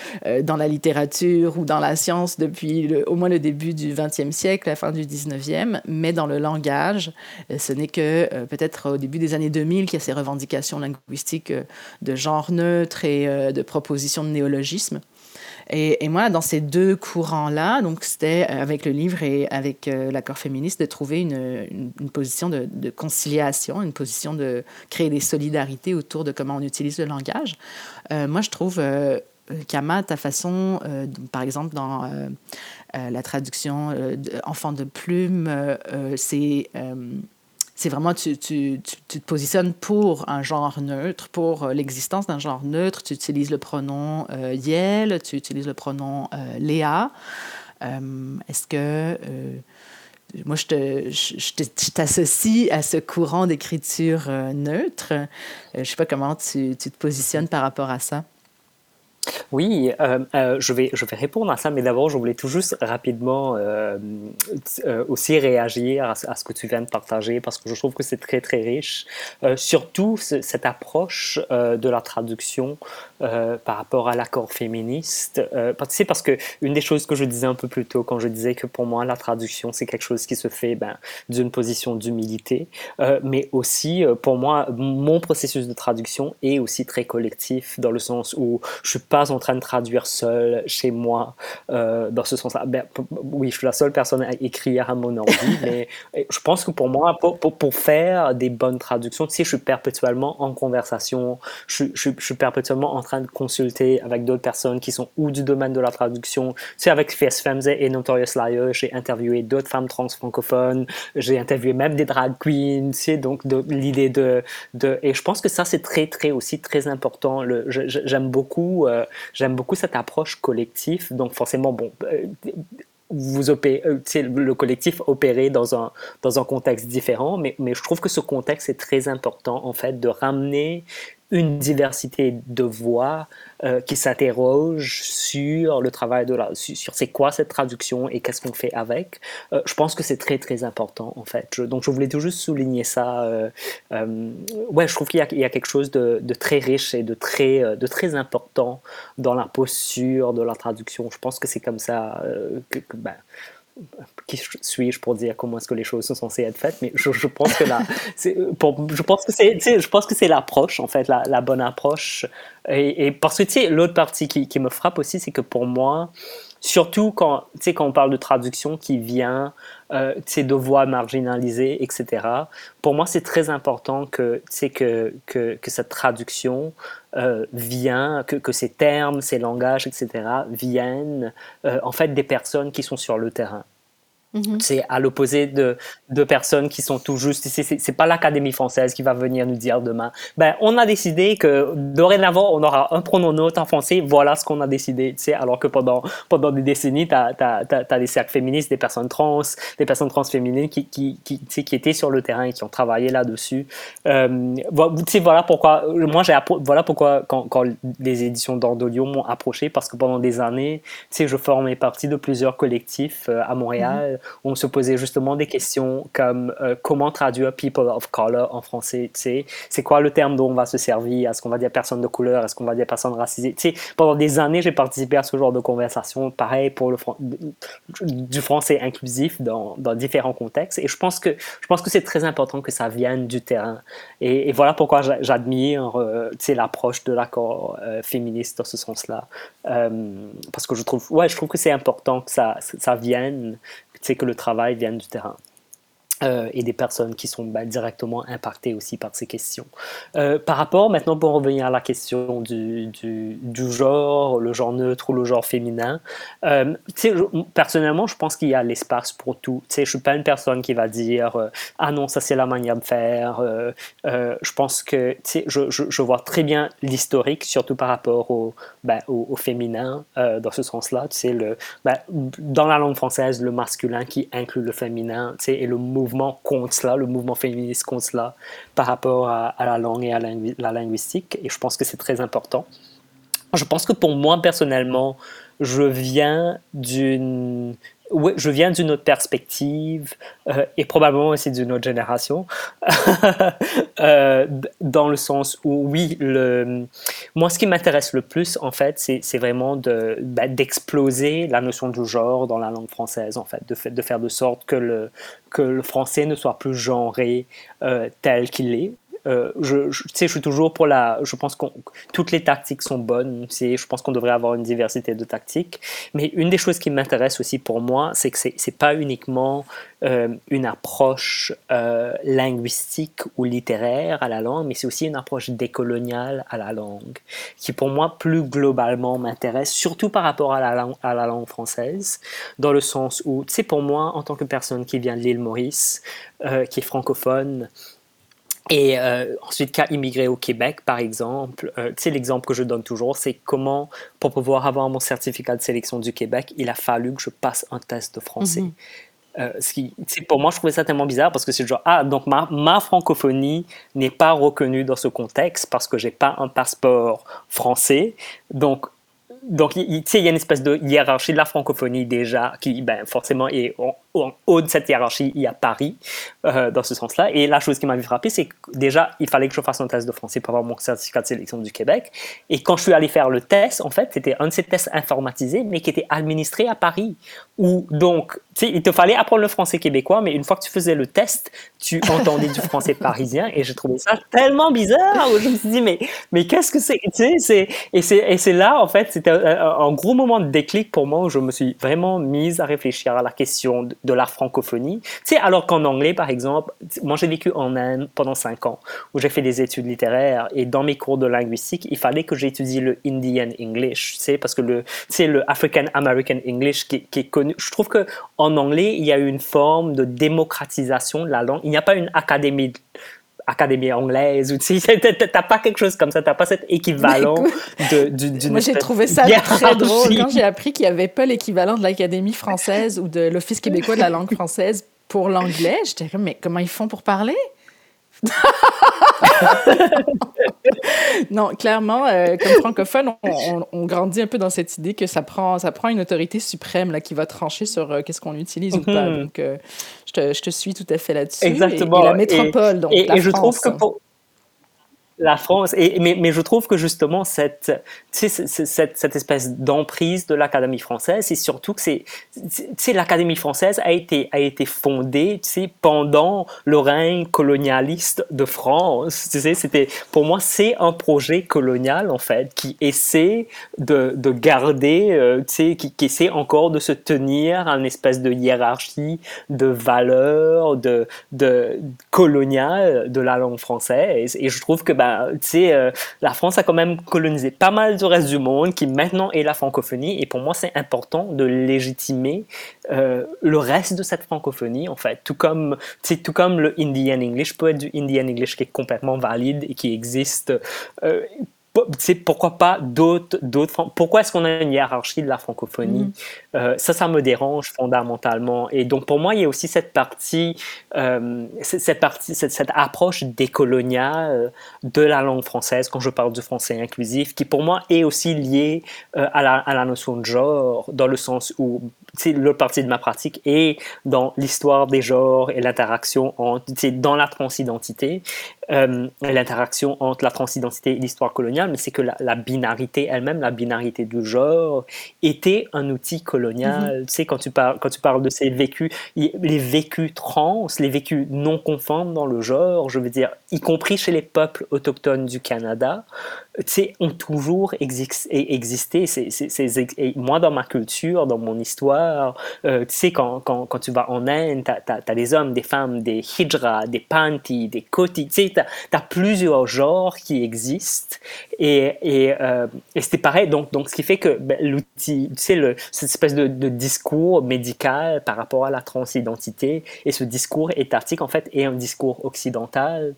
dans la littérature ou dans la science depuis au moins le début du 20e siècle, la fin du 19e, mais dans le langage, ce n'est que peut-être au début des années 2000 qu'il y a ces revendications linguistiques euh, de genre neutre et euh, de propositions de néologisme. Et, moi, dans ces deux courants-là, donc c'était euh, avec le livre et avec l'accord féministe de trouver une, position de, conciliation, une position de créer des solidarités autour de comment on utilise le langage. moi, je trouve, Kama, ta façon, par exemple, dans la traduction Enfant de plume, c'est c'est vraiment, tu, tu, tu, te positionnes pour un genre neutre, pour euh, l'existence d'un genre neutre. Tu utilises le pronom euh, Yel, tu utilises le pronom euh, Léa. Est-ce que. moi, je t'associe à ce courant d'écriture neutre. je ne sais pas comment tu, tu te positionnes par rapport à ça. Oui, euh, euh, je, vais, je vais répondre à ça, mais d'abord, je voulais tout juste rapidement euh, aussi réagir à, ce que tu viens de partager parce que je trouve que c'est très, très riche. surtout cette approche de la traduction par rapport à l'accord féministe. c'est parce que une des choses que je disais un peu plus tôt, quand je disais que pour moi, la traduction, c'est quelque chose qui se fait ben, d'une position d'humilité, mais aussi, pour moi, mon processus de traduction est aussi très collectif dans le sens où je suis pas en train de traduire seul chez moi euh, dans ce sens-là. Ben, oui, je suis la seule personne à écrire à mon ordi, [laughs] mais je pense que pour moi, pour, pour, faire des bonnes traductions, sais, je suis perpétuellement en conversation, je, je, je suis perpétuellement en train de consulter avec d'autres personnes qui sont ou du domaine de la traduction. Tu sais, avec Fierce Femmes et Notorious Liar, j'ai interviewé d'autres femmes trans francophones, j'ai interviewé même des drag queens, tu sais, donc l'idée de, de... Et je pense que ça, c'est très, très aussi très important. J'aime beaucoup... Euh, j'aime beaucoup cette approche collective. Donc forcément, bon, euh, vous opérez, euh, le collectif opérer dans un, dans un contexte différent, mais, mais je trouve que ce contexte est très important, en fait, de ramener une diversité de voix euh, qui s'interroge sur le travail de la, sur, c'est quoi cette traduction et qu'est-ce qu'on fait avec. Euh, je pense que c'est très très important en fait. donc je voulais tout juste souligner ça. Euh, ouais, je trouve qu'il y, a quelque chose de, de, très riche et de très de très important dans la posture de la traduction. Je pense que c'est comme ça que, ben, qui suis-je pour dire comment est-ce que les choses sont censées être faites mais je, pense que là [laughs] je pense que c'est je pense que c'est l'approche en fait la, bonne approche. Et, parce que tu sais l'autre partie qui, me frappe aussi c'est que pour moi surtout quand tu sais quand on parle de traduction qui vient euh, de voix marginalisées etc pour moi c'est très important que tu que, que, que cette traduction euh, vient que, que, ces termes ces langages etc viennent euh, en fait des personnes qui sont sur le terrain Mhm. C'est à l'opposé de, de personnes qui sont tout juste. C'est pas l'Académie française qui va venir nous dire demain. Ben, on a décidé que dorénavant, on aura un pronom neutre en français. Voilà ce qu'on a décidé. Tu sais, alors que pendant, pendant des décennies, tu as, as, des cercles féministes, des personnes trans, des personnes transféminines qui, qui, qui, qui étaient sur le terrain et qui ont travaillé là-dessus. Euh, voilà pourquoi, moi, j'ai voilà pourquoi quand, quand les éditions d'Ordolio m'ont approché, parce que pendant des années, tu sais, je formais partie de plusieurs collectifs euh, à Montréal. Mhm on se posait justement des questions comme euh, comment traduire people of color en français, tu c'est quoi le terme dont on va se servir, est-ce qu'on va dire personne de couleur, est-ce qu'on va dire personne racisée, pendant des années j'ai participé à ce genre de conversation, pareil pour le du français inclusif dans, différents contextes, et je pense que je pense que c'est très important que ça vienne du terrain, et, voilà pourquoi j'admire, euh, l'approche de l'accord euh, féministe dans ce sens-là, parce que je trouve, ouais, je trouve que c'est important que ça, ça vienne c'est que le travail vienne du terrain. Euh, et des personnes qui sont ben, directement impactées aussi par ces questions. Euh, par rapport, maintenant pour revenir à la question du, du, genre, le genre neutre ou le genre féminin, euh, personnellement, je pense qu'il y a l'espace pour tout. Je ne suis pas une personne qui va dire Ah non, ça c'est la manière de faire. je pense que je, je, je, vois très bien l'historique, surtout par rapport au, ben, au, féminin, dans ce sens-là. Ben, dans la langue française, le masculin qui inclut le féminin et le mouvement mouvement contre cela, le mouvement féministe contre cela par rapport à, la langue et à la linguistique. Et je pense que c'est très important. Je pense que pour moi, personnellement, je viens d'une je viens d'une autre perspective euh, et probablement aussi d'une autre génération, [laughs] euh, dans le sens où, oui, moi, ce qui m'intéresse le plus, en fait, c'est vraiment ben, d'exploser la notion du genre dans la langue française, en fait, de, de faire de sorte que le, que le français ne soit plus genré euh, tel qu'il est, euh, je, je, je suis toujours pour la. Je pense que toutes les tactiques sont bonnes. Je pense qu'on devrait avoir une diversité de tactiques. Mais une des choses qui m'intéresse aussi pour moi, c'est que c'est n'est pas uniquement euh, une approche euh, linguistique ou littéraire à la langue, mais c'est aussi une approche décoloniale à la langue, qui pour moi plus globalement m'intéresse, surtout par rapport à la, langue, à la langue française, dans le sens où, tu sais, pour moi, en tant que personne qui vient de l'île Maurice, qui est francophone, et euh, ensuite, qui a immigré au Québec, par exemple, euh, tu sais, l'exemple que je donne toujours, c'est comment, pour pouvoir avoir mon certificat de sélection du Québec, il a fallu que je passe un test de français. Mhm. Euh, ce qui, pour moi, je trouvais ça tellement bizarre parce que c'est genre, ah, donc ma, ma francophonie n'est pas reconnue dans ce contexte parce que j'ai pas un passeport français. Donc, donc, il, il y a une espèce de hiérarchie de la francophonie déjà qui, ben, forcément, est en haut de cette hiérarchie, il y a Paris, euh, dans ce sens-là. Et la chose qui m'avait frappé, c'est que déjà, il fallait que je fasse un test de français pour avoir mon certificat de sélection du Québec. Et quand je suis allé faire le test, en fait, c'était un de ces tests informatisés, mais qui était administré à Paris. Où, donc, tu sais, il te fallait apprendre le français québécois, mais une fois que tu faisais le test, tu entendais du français parisien. Et j'ai trouvé ça tellement bizarre, où je me suis dit, mais, mais qu'est-ce que c'est, et c'est là, en fait, c'était un, un, gros moment de déclic pour moi, où je me suis vraiment mise à réfléchir à la question de, de la francophonie. Tu sais, alors qu'en anglais, par exemple, moi j'ai vécu en Inde pendant cinq ans, où j'ai fait des études littéraires, et dans mes cours de linguistique, il fallait que j'étudie le Indian English, tu sais, parce que le, c'est le African American English qui, qui, est connu. Je trouve que en anglais, il y a une forme de démocratisation de la langue. Il n'y a pas une académie académie anglaise ou tu sais [laughs] t'as pas quelque chose comme ça t'as pas cet équivalent de, d'une moi j'ai trouvé ça très drôle quand j'ai appris qu'il y avait pas l'équivalent de l'académie française ou de l'office québécois de la langue française pour l'anglais. J'étais comme mais comment ils font pour parler? [laughs] non, clairement, euh, comme francophone, on, grandit un peu dans cette idée que ça prend, ça prend une autorité suprême là, qui va trancher sur euh, qu'est-ce qu'on utilise ou pas. Mhm. Donc, euh, je, te, je, te, suis tout à fait là-dessus. Exactement. Et, la métropole, donc et, la et je trouve que pour, la France, mais, je trouve que justement cette, espèce d'emprise de l'Académie française, c'est surtout que c'est, l'Académie française a été, fondée pendant le règne colonialiste de France. C'était, pour moi, c'est un projet colonial en fait qui essaie de, de garder, euh, qui, essaie encore de se tenir à une espèce de hiérarchie de valeurs de, de de la langue française. Et je trouve que bah, bah, euh, la France a quand même colonisé pas mal du reste du monde qui maintenant est la francophonie. Et pour moi, c'est important de légitimer euh, le reste de cette francophonie, en fait. Tout comme, tout comme le Indian English peut être du Indian English qui est complètement valide et qui existe. Euh, c'est pourquoi pas d'autres d'autres pourquoi est-ce qu'on a une hiérarchie de la francophonie? Mm-hmm. euh, ça ça me dérange fondamentalement et donc pour moi il y a aussi cette partie euh, cette partie cette, cette approche décoloniale de la langue française quand je parle du français inclusif qui pour moi est aussi liée euh, à, la, à la notion de genre dans le sens où l'autre partie de ma pratique est dans l'histoire des genres et l'interaction entre dans la transidentité euh, l'interaction entre la transidentité et l'histoire coloniale, mais c'est que la, binarité elle-même, la binarité du genre, était un outil colonial. Mm-hmm. Tu sais, quand tu, parles, quand tu parles de ces vécus, les vécus trans, les vécus non conformes dans le genre, je veux dire, y compris chez les peuples autochtones du Canada, ont toujours existé. et moi, dans ma culture, dans mon histoire, euh, tu sais, quand, quand, quand, tu vas en Inde, tu as, des hommes, des femmes, des hijras, des pantis, des kotis, tu sais, tu plusieurs genres qui existent. Et, et, euh, et c'était pareil. Donc, donc, ce qui fait que ben, l'outil, tu sais, le, cette espèce de, de, discours médical par rapport à la transidentité, et ce discours étatique, en fait, est un discours occidental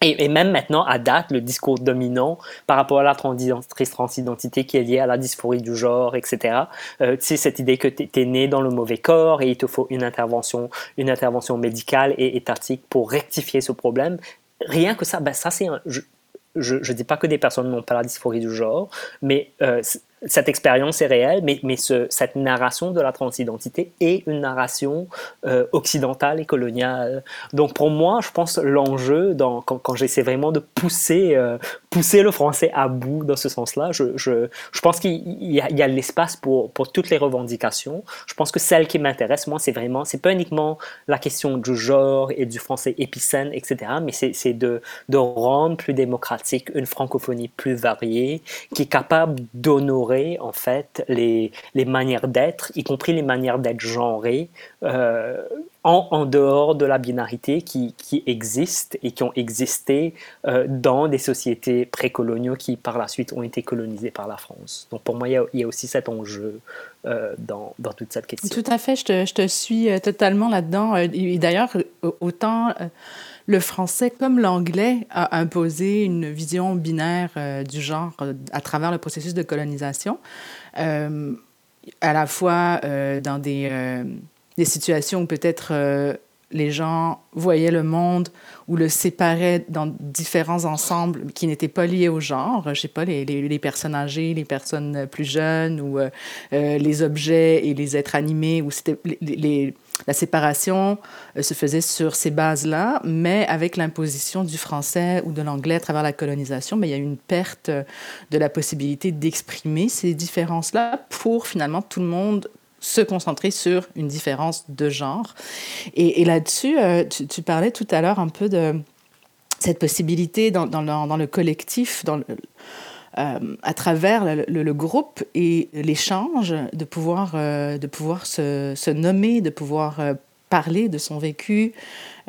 Et, même maintenant, à date, le discours dominant par rapport à la transidentité qui est liée à la dysphorie du genre, etc. Euh, c'est cette idée que tu es, né dans le mauvais corps et il te faut une intervention, une intervention médicale et étatique pour rectifier ce problème. Rien que ça, ben ça c'est je, je, dis pas que des personnes n'ont pas la dysphorie du genre, mais euh, cette expérience est réelle, mais, mais ce, cette narration de la transidentité est une narration euh, occidentale et coloniale. Donc pour moi, je pense l'enjeu, quand, quand j'essaie vraiment de pousser, euh, pousser le français à bout dans ce sens-là, je, je, je, pense qu'il y a, l'espace pour, pour toutes les revendications. Je pense que celle qui m'intéresse, moi, c'est vraiment, c'est pas uniquement la question du genre et du français épicène, etc., mais c'est de, de rendre plus démocratique une francophonie plus variée, qui est capable d'honorer en fait les, les manières d'être, y compris les manières d'être genrées, euh, en, en, dehors de la binarité qui, qui existe et qui ont existé euh, dans des sociétés précoloniaux qui par la suite ont été colonisées par la France. Donc pour moi, il y a, aussi cet enjeu euh, dans, dans, toute cette question. Tout à fait, je te, je te suis totalement là-dedans. Et d'ailleurs, autant le français, comme l'anglais, a imposé une vision binaire euh, du genre euh, à travers le processus de colonisation, euh, à la fois dans des, des, situations où peut-être les gens voyaient le monde ou le séparaient dans différents ensembles qui n'étaient pas liés au genre. Je sais pas, les, personnes âgées, les personnes plus jeunes ou les objets et les êtres animés, ou c'était la séparation euh, se faisait sur ces bases-là, mais avec l'imposition du français ou de l'anglais à travers la colonisation, il y a eu une perte de la possibilité d'exprimer ces différences-là pour finalement tout le monde se concentrer sur une différence de genre. Et, là-dessus, euh, tu, parlais tout à l'heure un peu de cette possibilité dans, le, collectif, euh, à travers le, groupe et l'échange, de pouvoir, euh, de pouvoir se, nommer, de pouvoir parler de son vécu.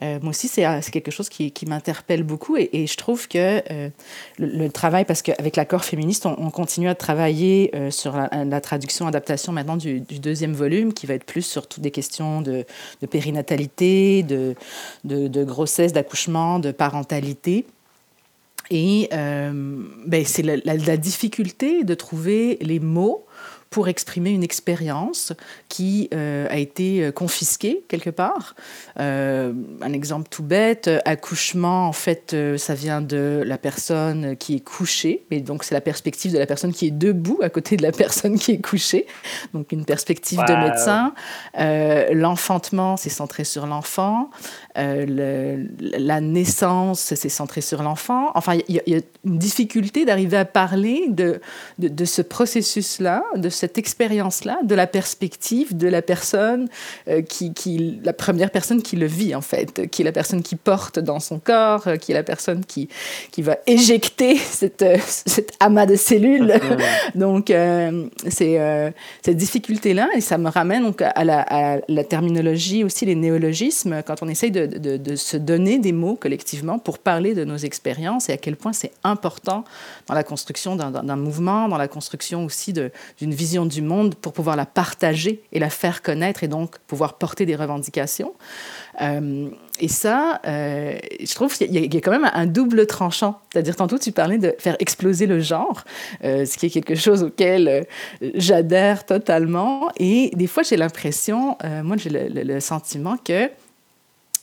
moi aussi, c'est quelque chose qui, qui m'interpelle beaucoup et, je trouve que le, travail, parce qu'avec l'accord féministe, on, continue à travailler sur la, traduction, adaptation maintenant du, deuxième volume, qui va être plus sur toutes des questions de, de périnatalité, de, de, grossesse, d'accouchement, de parentalité. Et euh, ben, c'est la, difficulté de trouver les mots pour exprimer une expérience qui euh, a été euh, confisquée quelque part. Euh, un exemple tout bête, accouchement, en fait, ça vient de la personne qui est couchée, mais donc c'est la perspective de la personne qui est debout à côté de la personne qui est couchée, donc une perspective de médecin. L'enfantement, c'est centré sur l'enfant. la naissance, c'est centré sur l'enfant. Enfin, il y, a une difficulté d'arriver à parler de, de, de ce processus-là, de cette expérience-là, de la perspective de la personne euh, qui, qui, la première personne qui le vit en fait, qui est la personne qui porte dans son corps, euh, qui est la personne qui, qui va éjecter [laughs] cette, euh, cet amas de cellules. [laughs] donc c'est cette difficulté-là et ça me ramène donc à la, à la, terminologie aussi, les néologismes, quand on essaye de, de, de se donner des mots collectivement pour parler de nos expériences et à quel point c'est important dans la construction d'un mouvement, dans la construction aussi d'une vision du monde pour pouvoir la partager et la faire connaître et donc pouvoir porter des revendications. Euh, et ça, euh, je trouve qu'il y, a quand même un double tranchant. C'est-à-dire, tantôt, tu parlais de faire exploser le genre, euh, ce qui est quelque chose auquel j'adhère totalement. Et des fois, j'ai l'impression, moi, j'ai le, sentiment que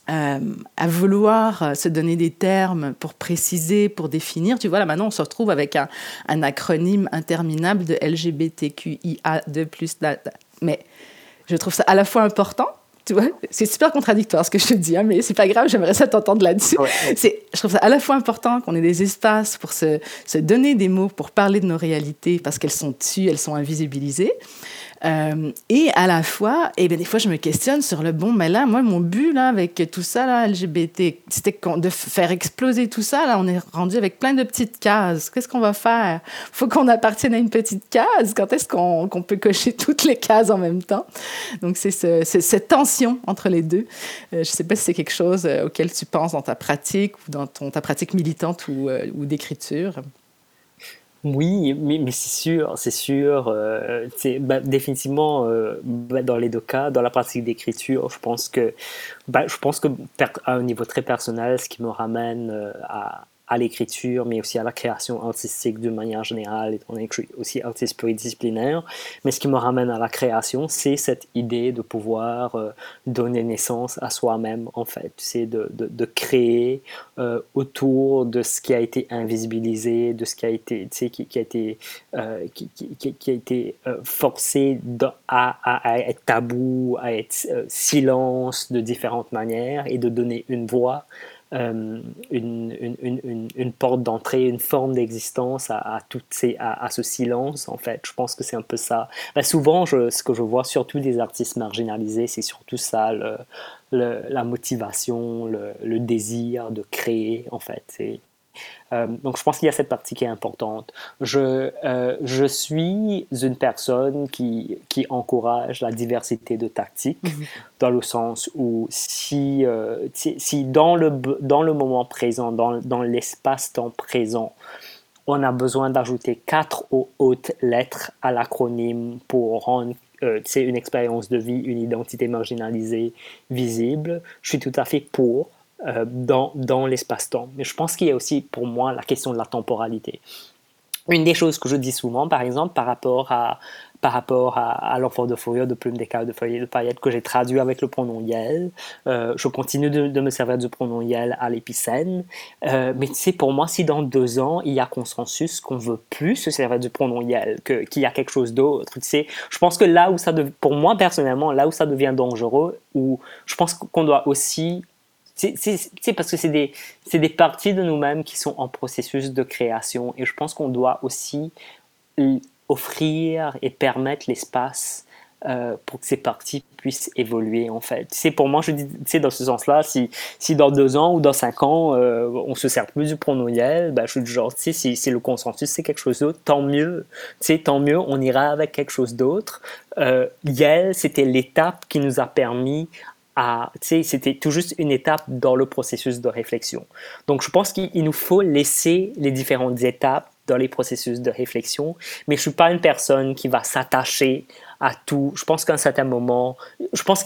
euh, à vouloir euh, se donner des termes pour préciser, pour définir. Tu vois, là maintenant, on se retrouve avec un, un acronyme interminable de LGBTQIA2+. Mais je trouve ça à la fois important, tu vois, c'est super contradictoire ce que je te dis, hein, mais c'est pas grave, j'aimerais ça t'entendre là-dessus. C'est, je trouve ça à la fois important qu'on ait des espaces pour se, se donner des mots, pour parler de nos réalités, parce qu'elles sont tues, elles sont invisibilisées, euh, et à la fois, eh bien, des fois, je me questionne sur le bon, mais là, moi, mon but là, avec tout ça, là, LGBT, c'était de faire exploser tout ça. Là, on est rendu avec plein de petites cases. Qu'est-ce qu'on va faire? faut qu'on appartienne à une petite case. Quand est-ce qu'on peut cocher toutes les cases en même temps? Donc, c'est ce, cette tension entre les deux. Euh, je ne sais pas si c'est quelque chose euh, auquel tu penses dans ta pratique ou dans ta pratique militante ou d'écriture. Oui, mais, mais c'est sûr, c'est sûr. Euh, bah, définitivement euh, bah, dans les deux cas, dans la pratique d'écriture, je pense que, bah, je pense que à un niveau très personnel, ce qui me ramène euh, à, à l'écriture, mais aussi à la création artistique d'une manière générale, je suis aussi artiste pluridisciplinaire. Mais ce qui me ramène à la création, c'est cette idée de pouvoir euh, donner naissance à soi-même, en fait. C'est de, de, créer euh, autour de ce qui a été invisibilisé, de ce qui a été, qui, qui, a été, euh, qui, a été forcé à, à, être tabou, à être silence de différentes manières et de donner une voix euh, une, une, une, porte d'entrée, une forme d'existence à, à, ce silence, en fait. Je pense que c'est un peu ça. Ben, souvent, ce que je vois, surtout des artistes marginalisés, c'est surtout ça, le, la motivation, le, le, désir de créer, en fait. Euh, donc je pense qu'il y a cette partie qui est importante. Je, euh, je suis une personne qui, qui encourage la diversité de tactiques, mm -hmm. dans le sens où si, euh, si, si, dans, le, dans le moment présent, dans, dans l'espace-temps présent, on a besoin d'ajouter quatre hautes lettres à l'acronyme pour rendre euh, une expérience de vie, une identité marginalisée visible, je suis tout à fait pour. Euh, dans, dans l'espace-temps. Mais je pense qu'il y a aussi pour moi la question de la temporalité. Une des choses que je dis souvent, par exemple, par rapport à, par rapport à, l'enfant de Fourier, de Plume d'écaille, de feuillet de paillettes, que j'ai traduit avec le pronom Yel. Euh, je continue de, de, me servir du pronom Yel à l'épicène. Euh, mais sais, pour moi, si dans deux ans, il y a consensus qu'on veut plus se servir du pronom Yel, qu'il y a quelque chose d'autre, tu sais, je pense que là où ça, devient, pour moi personnellement, là où ça devient dangereux, où je pense qu'on doit aussi c'est parce que c'est des, des parties de nous-mêmes qui sont en processus de création et je pense qu'on doit aussi offrir et permettre l'espace euh, pour que ces parties puissent évoluer en fait. C'est pour moi, je dis, dans ce sens-là, si, si dans deux ans ou dans cinq ans, euh, on se sert plus du pronom ben, je suis du genre, si, si le consensus c'est quelque chose d'autre, tant mieux. tant mieux, on ira avec quelque chose d'autre. Euh, Yel, c'était l'étape qui nous a permis c'était tout juste une étape dans le processus de réflexion. Donc je pense qu'il nous faut laisser les différentes étapes dans les processus de réflexion, mais je suis pas une personne qui va s'attacher à tout. Je pense qu'à un certain moment, je pense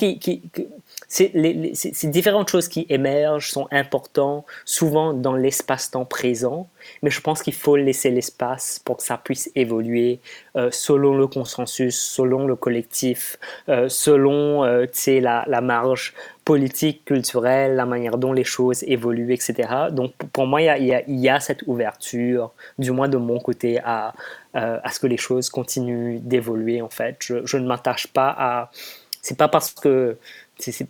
ces différentes choses qui émergent sont importantes souvent dans l'espace-temps présent, mais je pense qu'il faut laisser l'espace pour que ça puisse évoluer euh, selon le consensus, selon le collectif, euh, selon euh, la, la marge politique, culturelle, la manière dont les choses évoluent, etc. Donc pour moi, il y a cette ouverture, du moins de mon côté, à, euh, à ce que les choses continuent d'évoluer en fait. Je, je ne m'attache pas à... C'est pas parce que... c'est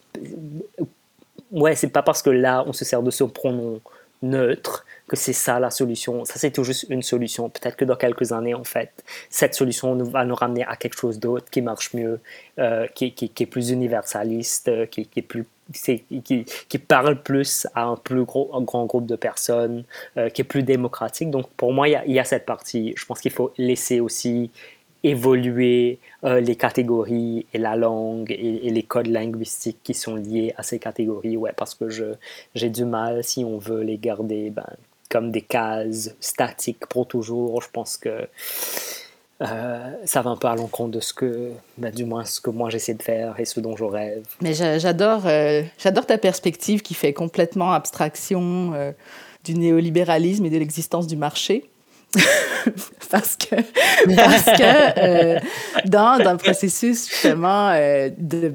ouais, c'est pas parce que là, on se sert de ce pronom neutre que c'est ça la solution. Ça, c'est tout juste une solution. Peut-être que dans quelques années, en fait, cette solution va nous ramener à quelque chose d'autre qui marche mieux, euh, qui, est plus universaliste, euh, qui, est plus qui, parle plus à un plus gros, un grand groupe de personnes, euh, qui est plus démocratique. Donc pour moi, il y a cette partie. Je pense qu'il faut laisser aussi évoluer euh, les catégories et la langue et, les codes linguistiques qui sont liés à ces catégories. Ouais, parce que j'ai du mal, si on veut les garder ben, comme des cases statiques pour toujours. Je pense que euh, ça va un peu à l'encontre de ce que, ben, du moins, ce que moi j'essaie de faire et ce dont je rêve. Mais j'adore, euh, ta perspective qui fait complètement abstraction euh, du néolibéralisme et de l'existence du marché. [laughs] parce que, parce que euh, dans, dans le processus justement euh, de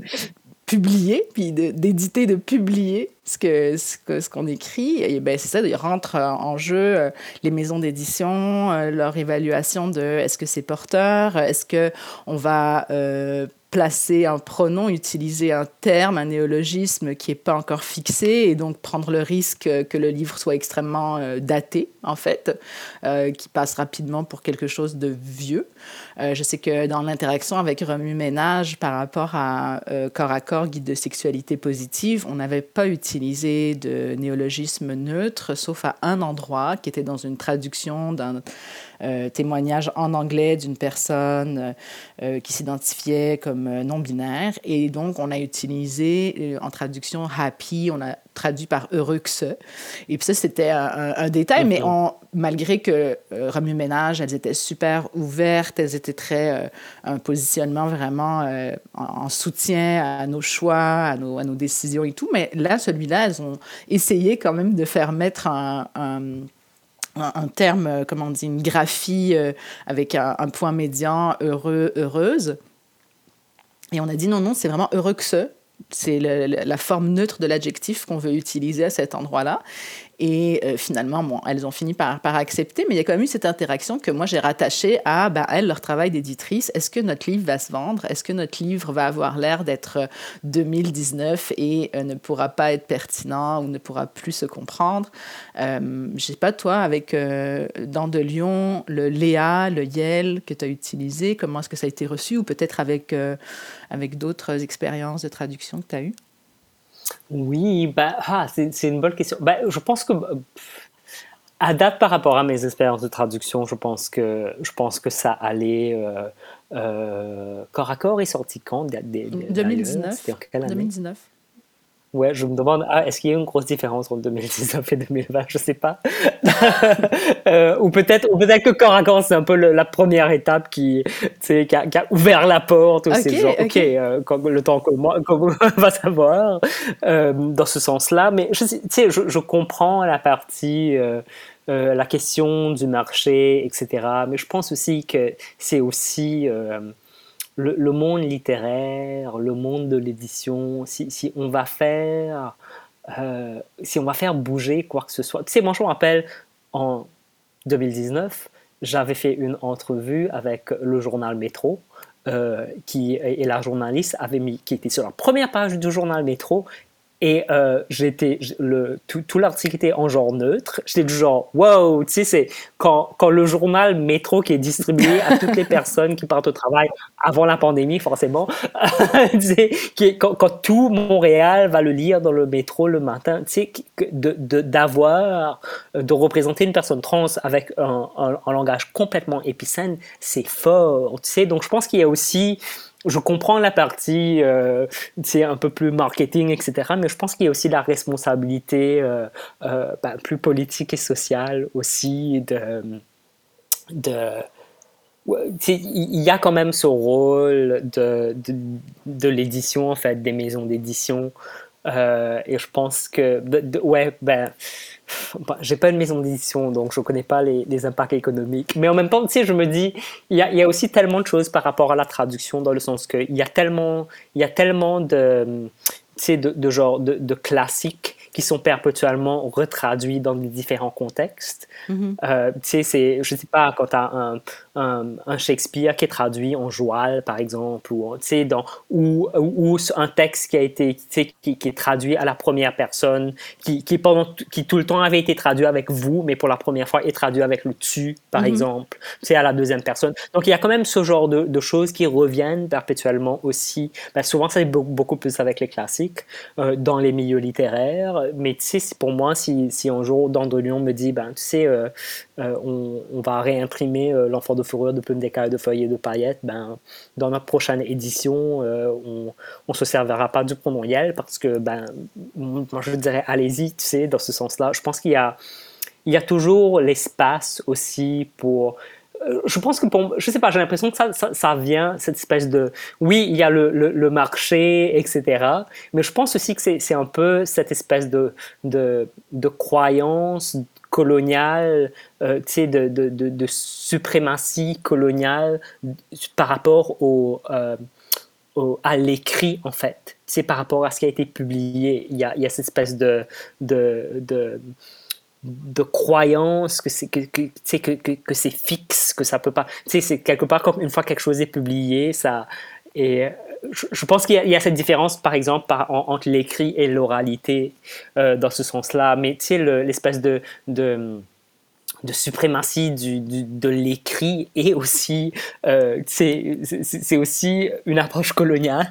publier, puis d'éditer, de, publier ce que ce qu'on ce qu'on écrit, ben c'est ça, il rentre en jeu euh, les maisons d'édition, euh, leur évaluation de est-ce que c'est porteur, est-ce que on va euh, placer un pronom, utiliser un terme, un néologisme qui n'est pas encore fixé et donc prendre le risque que le livre soit extrêmement euh, daté, en fait, euh, qui passe rapidement pour quelque chose de vieux. Euh, je sais que dans l'interaction avec Remue Ménage par rapport à Corps à Corps, guide de sexualité positive, on n'avait pas utilisé de néologisme neutre, sauf à un endroit qui était dans une traduction d'un témoignage en anglais d'une personne euh, qui s'identifiait comme non-binaire. Et donc, on a utilisé en traduction happy, on a traduit par heureux que ce. Et puis ça, c'était un, détail, mais mhm. on, malgré que euh, Remue Ménage, elles étaient super ouvertes, elles étaient très. un positionnement vraiment en, soutien à nos choix, à nos, à nos décisions et tout. Mais là, celui-là, elles ont essayé quand même de faire mettre un un, terme, euh, comment on dit, une graphie euh, avec un, point médian heureux, heureuse. Et on a dit non, non, c'est vraiment heureux que ce. C'est la forme neutre de l'adjectif qu'on veut utiliser à cet endroit-là. Et euh, finalement, elles ont fini par, par accepter, mais il y a quand même eu cette interaction que moi j'ai rattachée à bah, elles, leur travail d'éditrice. Est-ce que notre livre va se vendre? Est-ce que notre livre va avoir l'air d'être 2019 euh, et euh, ne pourra pas être pertinent ou ne pourra plus se comprendre? Euh, je sais pas, toi, avec Dans de Lyon, le Léa, le Yel que tu as utilisé, comment est-ce que ça a été reçu? Ou peut-être avec, avec d'autres expériences de traduction que tu as eues? Oui, bah, ah, c'est une bonne question. Bah, je pense que, à date par rapport à mes expériences de traduction, je pense que, je pense que ça allait. Euh, euh, corps à corps est sorti quand? 2019. 2019. Ouais, je me demande, ah, est-ce qu'il y a une grosse différence entre 2019 et 2020 Je sais pas. [laughs] euh, ou peut-être peut que corps à corps, c'est un peu la première étape qui, qui a, qui, a, ouvert la porte. Okay, c'est genre, OK, euh, le temps que moi, [laughs] va savoir, euh, dans ce sens-là. Mais je, je, je comprends la partie. La question du marché, etc. Mais je pense aussi que c'est aussi le, monde littéraire, le monde de l'édition, si, on va faire, euh, si on va faire bouger quoi que ce soit. Tu sais, moi je me rappelle en 2019, j'avais fait une entrevue avec le journal Métro. Euh, qui, et la journaliste avait mis, qui était sur la première page du journal Métro, et euh, j'étais, le, tout, tout l'article était en genre neutre. J'étais du genre, wow, tu sais, c'est quand, quand le journal Métro qui est distribué à toutes les [laughs] personnes qui partent au travail avant la pandémie, forcément, [laughs] qui quand, quand, tout Montréal va le lire dans le métro le matin, tu sais, de, d'avoir, de, représenter une personne trans avec un, un, un langage complètement épicène, c'est fort, tu sais. Donc, je pense qu'il y a aussi je comprends la partie euh, un peu plus marketing, etc. Mais je pense qu'il y a aussi la responsabilité euh, euh, bah, plus politique et sociale aussi il y a quand même ce rôle de, de l'édition, en fait, des maisons d'édition. Euh, et je pense que, ouais, ben, bah, j'ai pas une maison d'édition, donc je connais pas les, impacts économiques. Mais en même temps, tu sais, je me dis, il y a, aussi tellement de choses par rapport à la traduction, dans le sens qu'il y a tellement, il y a tellement de, tu sais, de, de, genre, de classiques qui sont perpétuellement retraduits dans les différents contextes. Mm-hmm. euh, tu sais, je sais pas, quand tu as un, un, Shakespeare qui est traduit en joual, par exemple, ou, dans, ou, ou, un texte qui a été qui, qui, est traduit à la première personne, qui, qui, pendant, qui tout le temps avait été traduit avec vous, mais pour la première fois est traduit avec le tu, par mm-hmm. exemple, c'est à la deuxième personne. Donc il y a quand même ce genre de, de choses qui reviennent perpétuellement aussi. Ben, souvent, c'est beaucoup, beaucoup, plus avec les classiques, euh, dans les milieux littéraires, mais tu sais, pour moi, si, si un jour Dandelion me dit, ben, tu sais, euh, euh, on, on, va réimprimer L'enfant de fourrure de plumes d'écailles, de feuilles et de paillettes, ben, dans notre prochaine édition, euh, on ne se servira pas du pronom Yel parce que, ben, moi je dirais allez-y, tu sais, dans ce sens-là. Je pense qu'il y a, il y a toujours l'espace aussi pour euh, je pense que pour, je sais pas, j'ai l'impression que ça, ça, vient, cette espèce de, oui, il y a le, le, marché, etc. Mais je pense aussi que c'est un peu cette espèce de, de, de croyance coloniale, euh, de, de, de, suprématie coloniale par rapport au, euh, au à l'écrit, en fait. C'est par rapport à ce qui a été publié. Il y a, il y a cette espèce de, de, de, croyance que c'est que, que, que, c'est fixe, que ça peut pas... C'est quelque part comme une fois quelque chose est publié, ça... Et je, pense qu'il y, a cette différence, par exemple, entre l'écrit et l'oralité euh, dans ce sens-là. Mais tu sais, l'espèce de de suprématie du, de l'écrit et aussi euh, c'est aussi une approche coloniale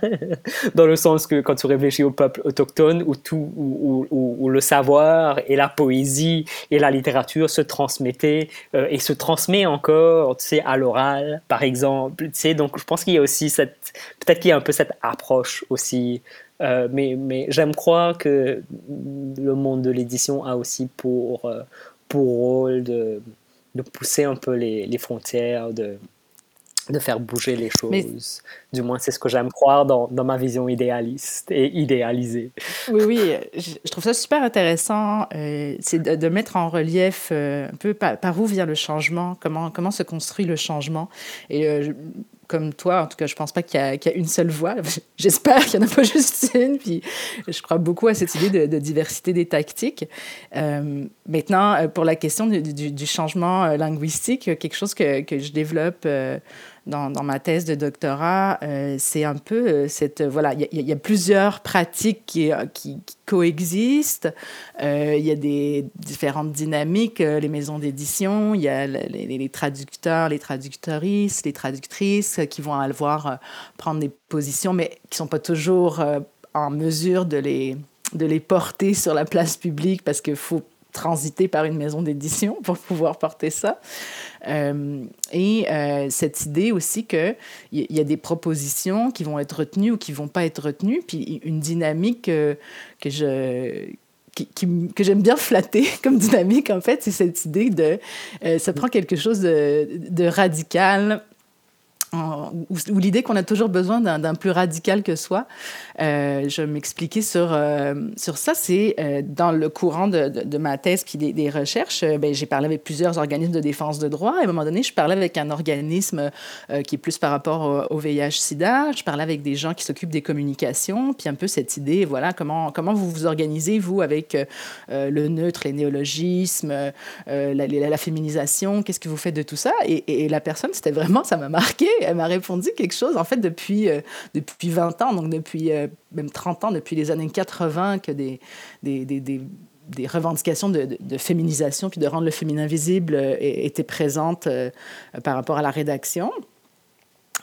[laughs] dans le sens que quand tu réfléchis au peuple autochtone où tout où, où, le savoir et la poésie et la littérature se transmettaient euh, et se transmet encore tu sais à l'oral par exemple tu donc je pense qu'il y a aussi cette peut-être qu'il y a un peu cette approche aussi mais mais j'aime croire que le monde de l'édition a aussi pour, pour rôle de, de pousser un peu les, les frontières, de, de faire bouger les choses. Du moins, c'est ce que j'aime croire dans, dans, ma vision idéaliste et idéalisée. Oui, oui, je, trouve ça super intéressant. Euh, c'est de, de, mettre en relief euh, un peu par, par, où vient le changement, comment, comment se construit le changement. Et euh, comme toi, en tout cas, je pense pas qu'il y, qu y, a une seule voix. [laughs] J'espère qu'il n'y en a pas [laughs] juste une. Puis je crois beaucoup à cette idée de, diversité des tactiques. Euh, maintenant, pour la question du, du, du, changement linguistique, quelque chose que, que je développe euh, dans, ma thèse de doctorat, euh, c'est un peu euh, cette... Voilà, il y, a plusieurs pratiques qui, coexistent. Euh, il y a des différentes dynamiques, euh, les maisons d'édition, il y a les, traducteurs, les traductrices, les traductrices qui vont avoir euh, prendre des positions, mais qui ne sont pas toujours en mesure de les, de les porter sur la place publique parce qu'il faut transiter par une maison d'édition pour pouvoir porter ça. Euh, et euh, cette idée aussi qu'il y, a des propositions qui vont être retenues ou qui ne vont pas être retenues, puis une dynamique euh, que je que j'aime bien flatter [laughs] comme dynamique, en fait, c'est cette idée de... Ça prend quelque chose de radical, ou, l'idée qu'on a toujours besoin d'un plus radical que soi. Euh, je m'expliquais sur, euh, sur ça. C'est euh, dans le courant de, ma thèse puis des, recherches, ben, j'ai parlé avec plusieurs organismes de défense de droit. À un moment donné, je parlais avec un organisme qui est plus par rapport au, au VIH-Sida. Je parlais avec des gens qui s'occupent des communications, puis un peu cette idée, voilà, comment, comment vous vous organisez, vous, avec le neutre, les néologismes, la, féminisation, qu'est-ce que vous faites de tout ça? Et, et la personne, c'était vraiment, ça m'a marqué elle m'a répondu quelque chose, en fait, depuis, euh, depuis 20 ans, donc depuis euh, même 30 ans, depuis les années 80, que des, des, des, des des revendications de, féminisation puis de rendre le féminin visible euh, étaient présentes par rapport à la rédaction.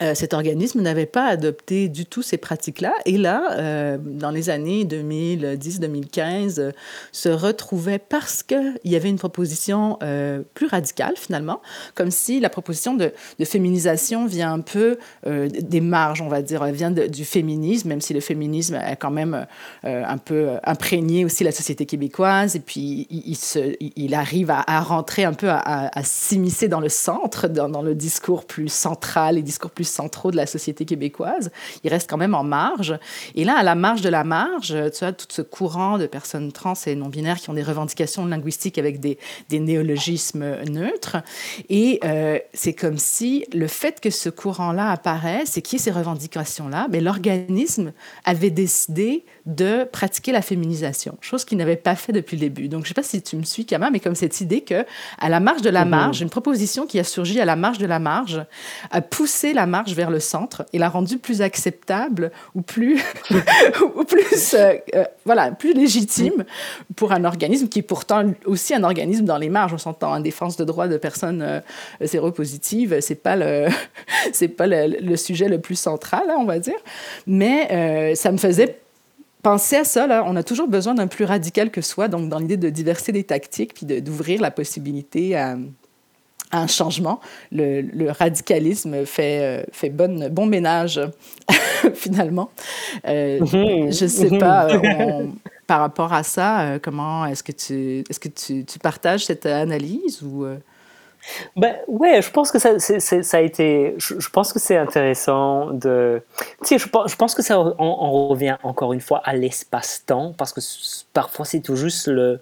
Euh, cet organisme n'avait pas adopté du tout ces pratiques-là. Et là, euh, dans les années 2010-2015, euh, se retrouvait parce qu'il y avait une proposition plus radicale, finalement, comme si la proposition de, féminisation vient un peu des marges, on va dire, vient du féminisme, même si le féminisme a quand même un peu imprégné aussi la société québécoise. Et puis, il, arrive à, rentrer un peu, à, s'immiscer dans le centre, dans, dans le discours plus central, les discours plus centraux de la société québécoise. Il reste quand même en marge. Et là, à la marge de la marge, tu as tout ce courant de personnes trans et non-binaires qui ont des revendications linguistiques avec des, des néologismes neutres. Et euh, c'est comme si le fait que ce courant-là apparaisse et qu'il y ait ces revendications-là, mais l'organisme avait décidé de pratiquer la féminisation, chose qu'il n'avait pas fait depuis le début. Donc, je ne sais pas si tu me suis, Kama, mais comme cette idée que à la marge de la marge, mmh. une proposition qui a surgi à la marge de la marge a poussé la marge vers le centre et l'a rendue plus acceptable ou plus, [laughs] [laughs] ou plus, euh, euh, voilà, plus légitime pour un organisme qui est pourtant aussi un organisme dans les marges. On s'entend en défense de droits de personnes euh, séropositives, c'est pas le, [laughs] c'est pas le, le, sujet le plus central, hein, on va dire. Mais euh, ça me faisait penser à ça, là, on a toujours besoin d'un plus radical que soi, donc dans l'idée de diversité des tactiques, puis d'ouvrir la possibilité à, à, un changement. Le, le radicalisme fait, euh, fait bonne, bon ménage, [laughs] finalement. Euh, -hmm. Je ne sais pas, euh, on, par rapport à ça, euh, comment est-ce que, tu, est -ce que tu, tu partages cette analyse ou... Ben, ouais, je pense que ça, a été. Je, pense que c'est intéressant de. Tu sais, je, pense que ça on, revient encore une fois à l'espace-temps parce que parfois c'est tout juste le,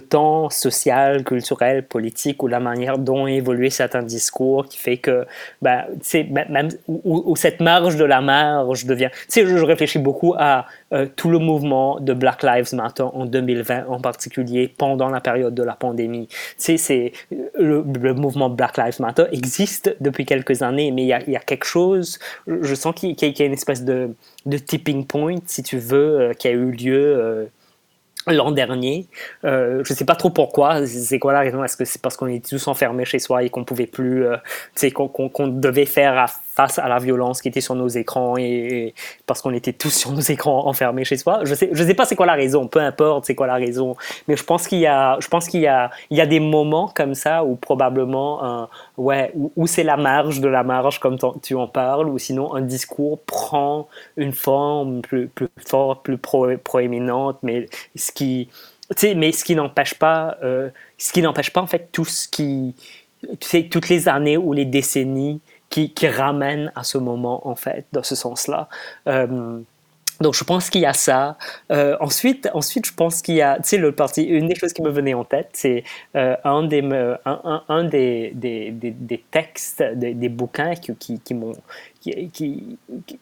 temps social, culturel, politique ou la manière dont évoluent certains discours qui fait que, ben, tu sais, même, ou, cette marge de la marge devient. Tu sais, je réfléchis beaucoup à euh, tout le mouvement de Black Lives Matter en 2020 en particulier pendant la période de la pandémie. Tu sais, c'est le, le, mouvement Black Lives Matter existe depuis quelques années, mais il y a, y a quelque chose, je sens qu'il qu y, a une espèce de, de tipping point, si tu veux, euh, qui a eu lieu. Euh, l'an dernier. Euh, je sais pas trop pourquoi. C'est quoi la raison Est-ce que c'est parce qu'on était tous enfermés chez soi et qu'on pouvait plus, euh, qu'on devait faire face à la violence qui était sur nos écrans et, parce qu'on était tous [laughs] sur nos écrans enfermés chez soi. Je sais, je sais pas c'est quoi la raison. Peu importe c'est quoi la raison. Mais je pense qu'il y a, je pense qu'il y a, il y a des moments comme ça où probablement, ouais, où, c'est la marge de la marge comme tu en parles, ou sinon un discours prend une forme plus, plus forte, plus proéminente, mais ce qui, mais ce qui n'empêche pas, euh, ce qui n'empêche pas en fait tout ce qui, tu sais, toutes les années ou les décennies qui, ramènent à ce moment en fait, dans ce sens-là. Euh, donc je pense qu'il y a ça. Euh, ensuite, ensuite, je pense qu'il y a, tu sais, le parti. Une des choses qui me venait en tête, c'est euh, un des un, un, des, des, des, textes, des, bouquins qui, qui, qui m'ont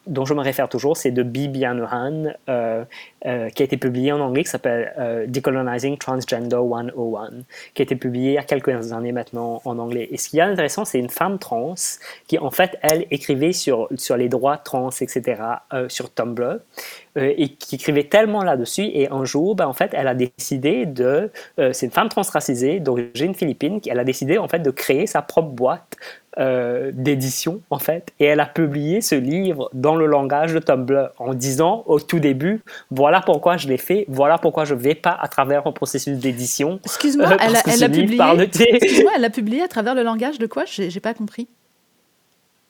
dont je me réfère toujours, c'est de Bibi Anuhan, euh, euh, qui a été publié en anglais, qui s'appelle euh, Decolonizing Transgender 101, qui a été publié il y a quelques années maintenant en anglais. Et ce qui est intéressant, c'est une femme trans qui, en fait, elle écrivait sur, sur les droits trans, etc., sur Tumblr. et qui écrivait tellement là-dessus. Et un jour, ben, en fait, elle a décidé de. c'est une femme transracisée d'origine philippine. Elle a décidé, en fait, de créer sa propre boîte euh, d'édition, en fait, et elle a publié ce livre dans le langage de Tumblr en disant au tout début, voilà pourquoi je l'ai fait, voilà pourquoi je ne vais pas à travers un processus d'édition. Excuse-moi, euh, elle, a, elle a publié. Excuse-moi, elle a publié à travers le langage de quoi? J'ai pas compris.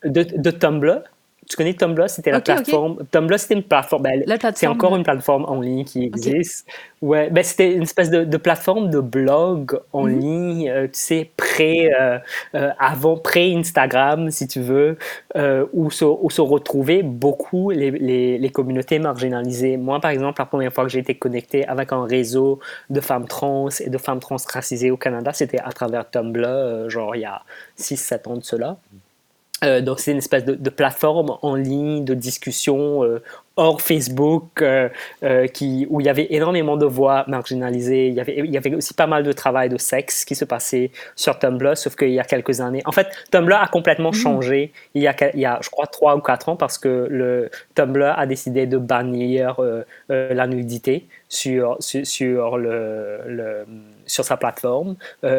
De, de Tumblr tu connais Tumblr, c'était la plateforme. Tumblr, c'était une plateforme. Ben, c'est encore une plateforme en ligne qui existe. Ouais, ben, c'était une espèce de, plateforme de blog en mhm. ligne, euh, tu sais, pré, euh, euh, avant, pré-Instagram, si tu veux, où se, où, se, retrouvaient beaucoup les, les, les, communautés marginalisées. Moi, par exemple, la première fois que j'ai été connecté avec un réseau de femmes trans et de femmes trans racisées au Canada, c'était à travers Tumblr, genre il y a 6-7 ans de cela. Euh, donc c'est une espèce de, de, plateforme en ligne de discussion euh, hors Facebook, euh, euh, qui, où il y avait énormément de voix marginalisées. Il y, avait, il y avait aussi pas mal de travail de sexe qui se passait sur Tumblr, sauf qu'il y a quelques années. En fait, Tumblr a complètement mmh. changé il y, a, il y a, je crois, trois ou quatre ans parce que le Tumblr a décidé de bannir euh, la nudité sur, sur, sur le, le, sur sa plateforme.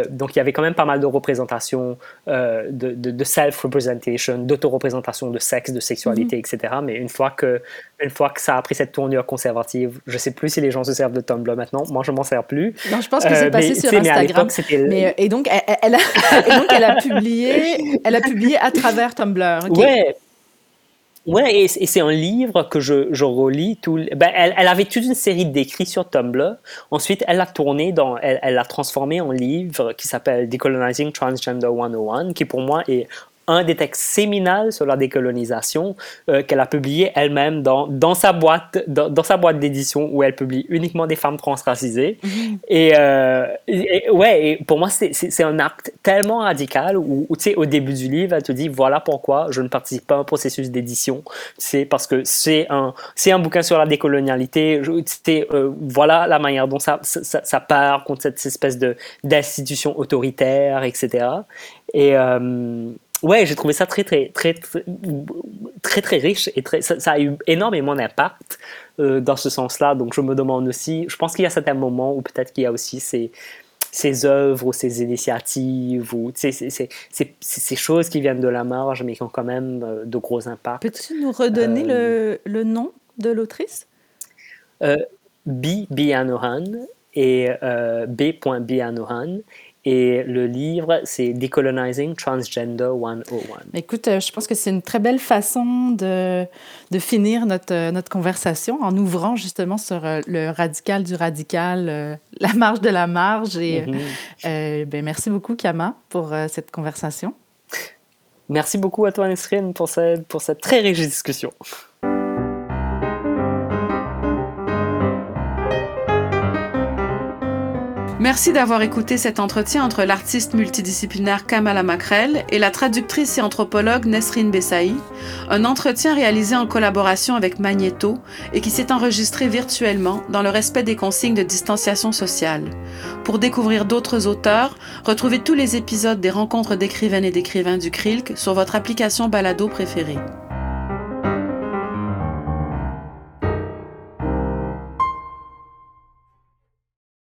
donc, il y avait quand même pas mal de représentations, de, de, self-representation, d'auto-représentation de sexe, de sexualité, mmh. etc. Mais une fois que une fois que ça a pris cette tournure conservative. Je sais plus si les gens se servent de Tumblr maintenant. Moi, je m'en sers plus. Non, je pense que c'est euh, passé sur Instagram. Mais, et donc, elle, a, [laughs] et donc, elle a publié, elle a publié à travers Tumblr. Ouais. Ouais, et, c'est un livre que je, je relis. Tout, ben, elle, elle, avait toute une série d'écrits sur Tumblr. Ensuite, elle l'a tourné dans, elle l'a transformé en livre qui s'appelle Decolonizing Transgender 101, qui pour moi est un des textes séminales sur la décolonisation euh, qu'elle a publié elle-même dans, dans sa boîte dans, sa boîte d'édition où elle publie uniquement des femmes transracisées. Euh, et, ouais, et pour moi, c'est un acte tellement radical où, tu sais, au début du livre, elle te dit voilà pourquoi je ne participe pas à un processus d'édition. C'est parce que c'est un, un bouquin sur la décolonialité. Sais, euh, voilà la manière dont ça, ça, ça part contre cette espèce d'institution autoritaire, etc. Et, ouais, j'ai trouvé ça très, très, très, très, très, riche et très, ça, a eu énormément d'impact euh, dans ce sens-là. Donc, je me demande aussi, je pense qu'il y a certains moments où peut-être qu'il y a aussi ces, ces œuvres ou ces initiatives ou ces, ces, ces, choses qui viennent de la marge mais qui ont quand même euh, de gros impacts. Peux-tu nous redonner le, le, nom de l'autrice? Euh, B. Bianohan et euh, B. Bianohan et le livre, c'est Decolonizing Transgender 101. Écoute, euh, je pense que c'est une très belle façon de, de finir notre, euh, notre conversation en ouvrant justement sur euh, le radical du radical, [laughs] la marge de la marge. Et mm-hmm. ben, merci beaucoup, Kama, pour cette conversation. Merci beaucoup à toi, Nesrine, pour cette, pour cette très riche discussion. Merci d'avoir écouté cet entretien entre l'artiste multidisciplinaire Kamala Makrel et la traductrice et anthropologue Nesrine Bessaï, un entretien réalisé en collaboration avec Magneto et qui s'est enregistré virtuellement dans le respect des consignes de distanciation sociale. Pour découvrir d'autres auteurs, retrouvez tous les épisodes des rencontres d'écrivaines et d'écrivains du CRILC sur votre application balado préférée.